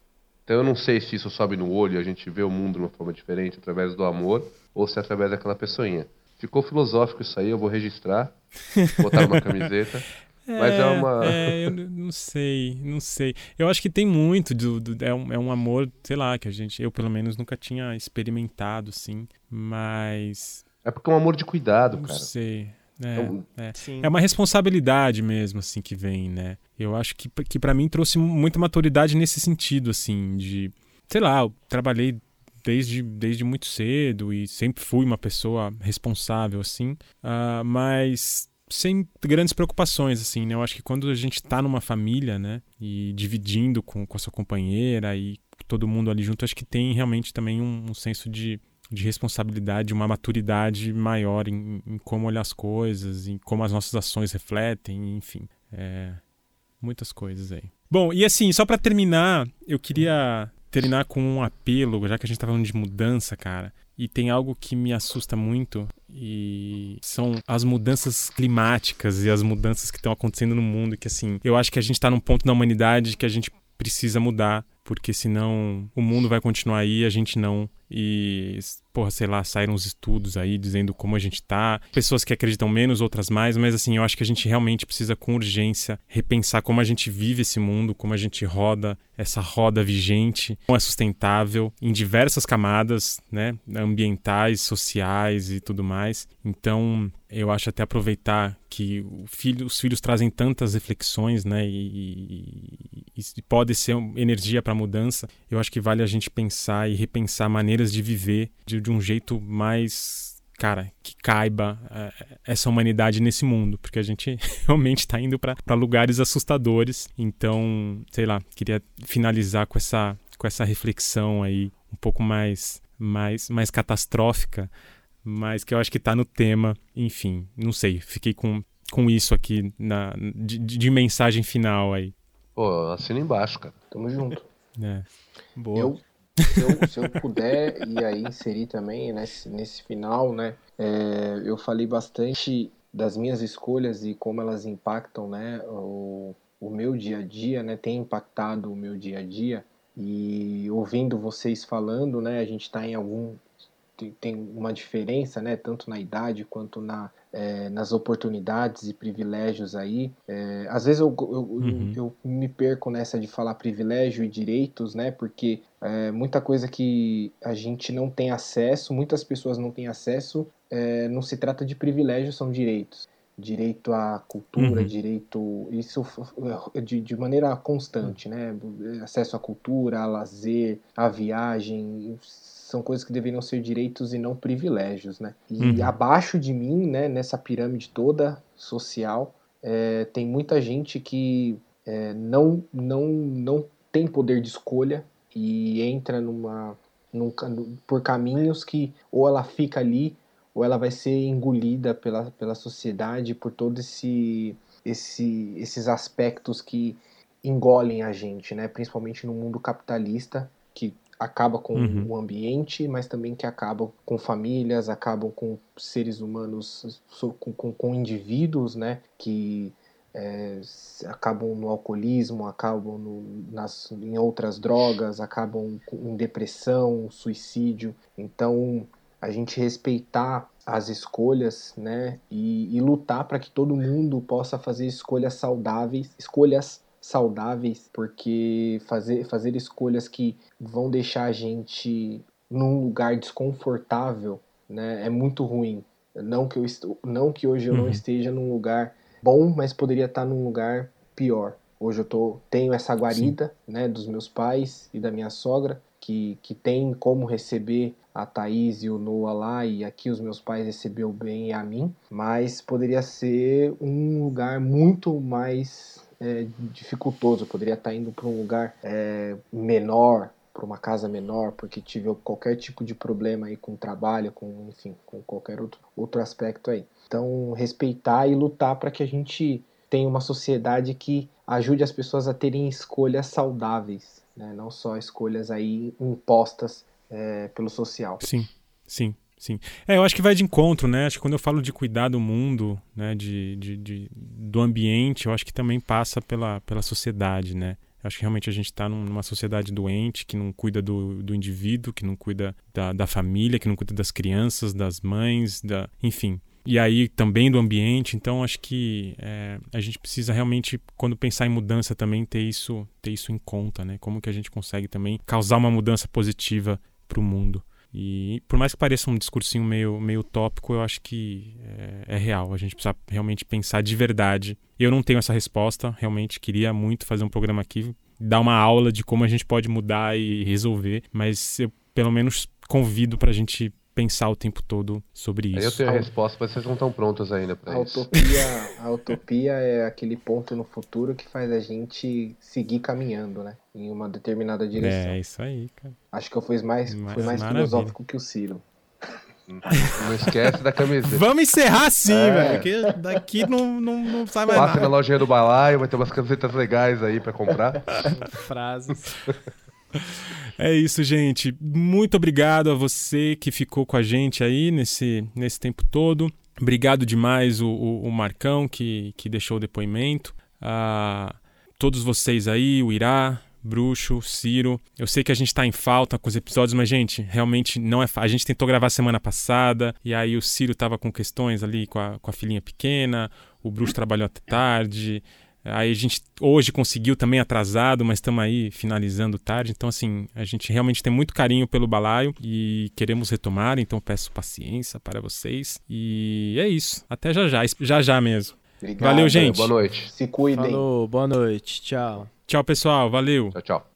Então eu não sei se isso sobe no olho, a gente vê o mundo de uma forma diferente através do amor, ou se é através daquela pessoina. Ficou filosófico isso aí, eu vou registrar, botar numa camiseta. É, Mas é uma. É, eu não sei, não sei. Eu acho que tem muito do, do, é, um, é um amor, sei lá, que a gente, eu pelo menos nunca tinha experimentado, sim. Mas. É porque é um amor de cuidado, não cara. Não sei. É, é. é, uma responsabilidade mesmo, assim, que vem, né? Eu acho que, que para mim trouxe muita maturidade nesse sentido, assim, de. Sei lá, eu trabalhei desde, desde muito cedo e sempre fui uma pessoa responsável, assim. Uh, mas sem grandes preocupações, assim, né? Eu acho que quando a gente tá numa família, né? E dividindo com, com a sua companheira e todo mundo ali junto, acho que tem realmente também um, um senso de, de responsabilidade, uma maturidade maior em, em, como olhar as coisas, em como as nossas ações refletem, enfim. É, muitas coisas aí. Bom, e assim, só para terminar, eu queria terminar com um apelo, já que a gente tá falando de mudança, cara. E tem algo que me assusta muito e são as mudanças climáticas e as mudanças que estão acontecendo no mundo que assim, eu acho que a gente está num ponto na humanidade que a gente precisa mudar, porque senão o mundo vai continuar aí, a gente não. E porra, sei lá, saíram uns estudos aí dizendo como a gente tá. Pessoas que acreditam menos, outras mais, mas assim, eu acho que a gente realmente precisa com urgência repensar como a gente vive esse mundo, como a gente roda essa roda vigente, como é sustentável em diversas camadas, né, ambientais, sociais e tudo mais. Então, eu acho até aproveitar que filho, os filhos trazem tantas reflexões, né, e, e, e pode ser energia para mudança. Eu acho que vale a gente pensar e repensar maneiras de viver de de um jeito mais cara, que caiba uh, essa humanidade nesse mundo, porque a gente realmente está indo para lugares assustadores. Então, sei lá, queria finalizar com essa, com essa reflexão aí, um pouco mais, mais, mais catastrófica, mas que eu acho que está no tema. Enfim, não sei, fiquei com, com isso aqui na, de, de mensagem final aí. Pô, assina embaixo, cara. Tamo junto. É. Boa. Eu se eu, se eu puder e aí inserir também nesse, nesse final, né? É, eu falei bastante das minhas escolhas e como elas impactam, né? O, o meu dia a dia, né, tem impactado o meu dia a dia. E ouvindo vocês falando, né, a gente está em algum tem uma diferença, né, tanto na idade quanto na, é, nas oportunidades e privilégios aí. É, às vezes eu, eu, uhum. eu, eu, me perco nessa de falar privilégio e direitos, né, porque é, muita coisa que a gente não tem acesso, muitas pessoas não têm acesso, é, não se trata de privilégio, são direitos direito à cultura, uhum. direito isso de, de maneira constante, né? Acesso à cultura, a lazer, à viagem, são coisas que deveriam ser direitos e não privilégios, né? E uhum. abaixo de mim, né, nessa pirâmide toda social, é, tem muita gente que é, não, não, não tem poder de escolha e entra numa, num, por caminhos que ou ela fica ali ou ela vai ser engolida pela, pela sociedade por todos esse, esse, esses aspectos que engolem a gente, né? principalmente no mundo capitalista, que acaba com uhum. o ambiente, mas também que acaba com famílias, acabam com seres humanos, com, com, com indivíduos, né? que é, acabam no alcoolismo, acabam no, nas, em outras drogas, acabam em depressão, suicídio. Então, a gente respeitar as escolhas, né, e, e lutar para que todo mundo possa fazer escolhas saudáveis, escolhas saudáveis, porque fazer, fazer escolhas que vão deixar a gente num lugar desconfortável, né, é muito ruim. Não que eu estou, não que hoje eu uhum. não esteja num lugar bom, mas poderia estar num lugar pior. Hoje eu tô, tenho essa guarida, Sim. né, dos meus pais e da minha sogra, que, que tem como receber a Thaís e o Noah lá, e aqui os meus pais recebeu bem a mim, mas poderia ser um lugar muito mais é, dificultoso, poderia estar indo para um lugar é, menor, para uma casa menor, porque tive qualquer tipo de problema aí com trabalho, com enfim, com qualquer outro, outro aspecto aí. Então, respeitar e lutar para que a gente tenha uma sociedade que ajude as pessoas a terem escolhas saudáveis, né? não só escolhas aí impostas é, pelo social. Sim, sim. Sim. É, eu acho que vai de encontro, né? Acho que quando eu falo de cuidar do mundo, né, de, de, de do ambiente, eu acho que também passa pela, pela sociedade, né? Eu acho que realmente a gente está numa sociedade doente, que não cuida do, do indivíduo, que não cuida da, da família, que não cuida das crianças, das mães, da, enfim e aí também do ambiente. Então acho que é, a gente precisa realmente, quando pensar em mudança, também ter isso, ter isso em conta, né? Como que a gente consegue também causar uma mudança positiva para o mundo. E por mais que pareça um discursinho meio, meio utópico, eu acho que é, é, real. A gente precisa realmente pensar de verdade. Eu não tenho essa resposta, realmente queria muito fazer um programa aqui, dar uma aula de como a gente pode mudar e resolver, mas eu pelo menos convido para a gente pensar o tempo todo sobre isso. eu tenho a resposta, mas vocês não estão prontos ainda para isso. Utopia, a utopia é aquele ponto no futuro que faz a gente seguir caminhando, né? Em uma determinada direção. É, isso aí, cara. Acho que eu fui mais, fui mais filosófico que o Ciro. Não esquece da camiseta. Vamos encerrar sim, é. velho. Porque daqui não, não, não sai mais Passa nada. na lojinha do balaio, vai ter umas camisetas legais aí para comprar. Frases. É isso, gente. Muito obrigado a você que ficou com a gente aí nesse, nesse tempo todo. Obrigado demais o, o, o Marcão que, que deixou o depoimento. A todos vocês aí, o Irá, Bruxo, Ciro. Eu sei que a gente está em falta com os episódios, mas, gente, realmente não é fácil. A gente tentou gravar semana passada, e aí o Ciro estava com questões ali com a, com a filhinha pequena, o Bruxo trabalhou até tarde. Aí a gente hoje conseguiu também atrasado, mas estamos aí finalizando tarde. Então, assim, a gente realmente tem muito carinho pelo balaio e queremos retomar. Então, peço paciência para vocês. E é isso. Até já já. Já já mesmo. Obrigado, Valeu, gente. Boa noite. Se cuidem. Falou, boa noite. Tchau. Tchau, pessoal. Valeu. Tchau, tchau.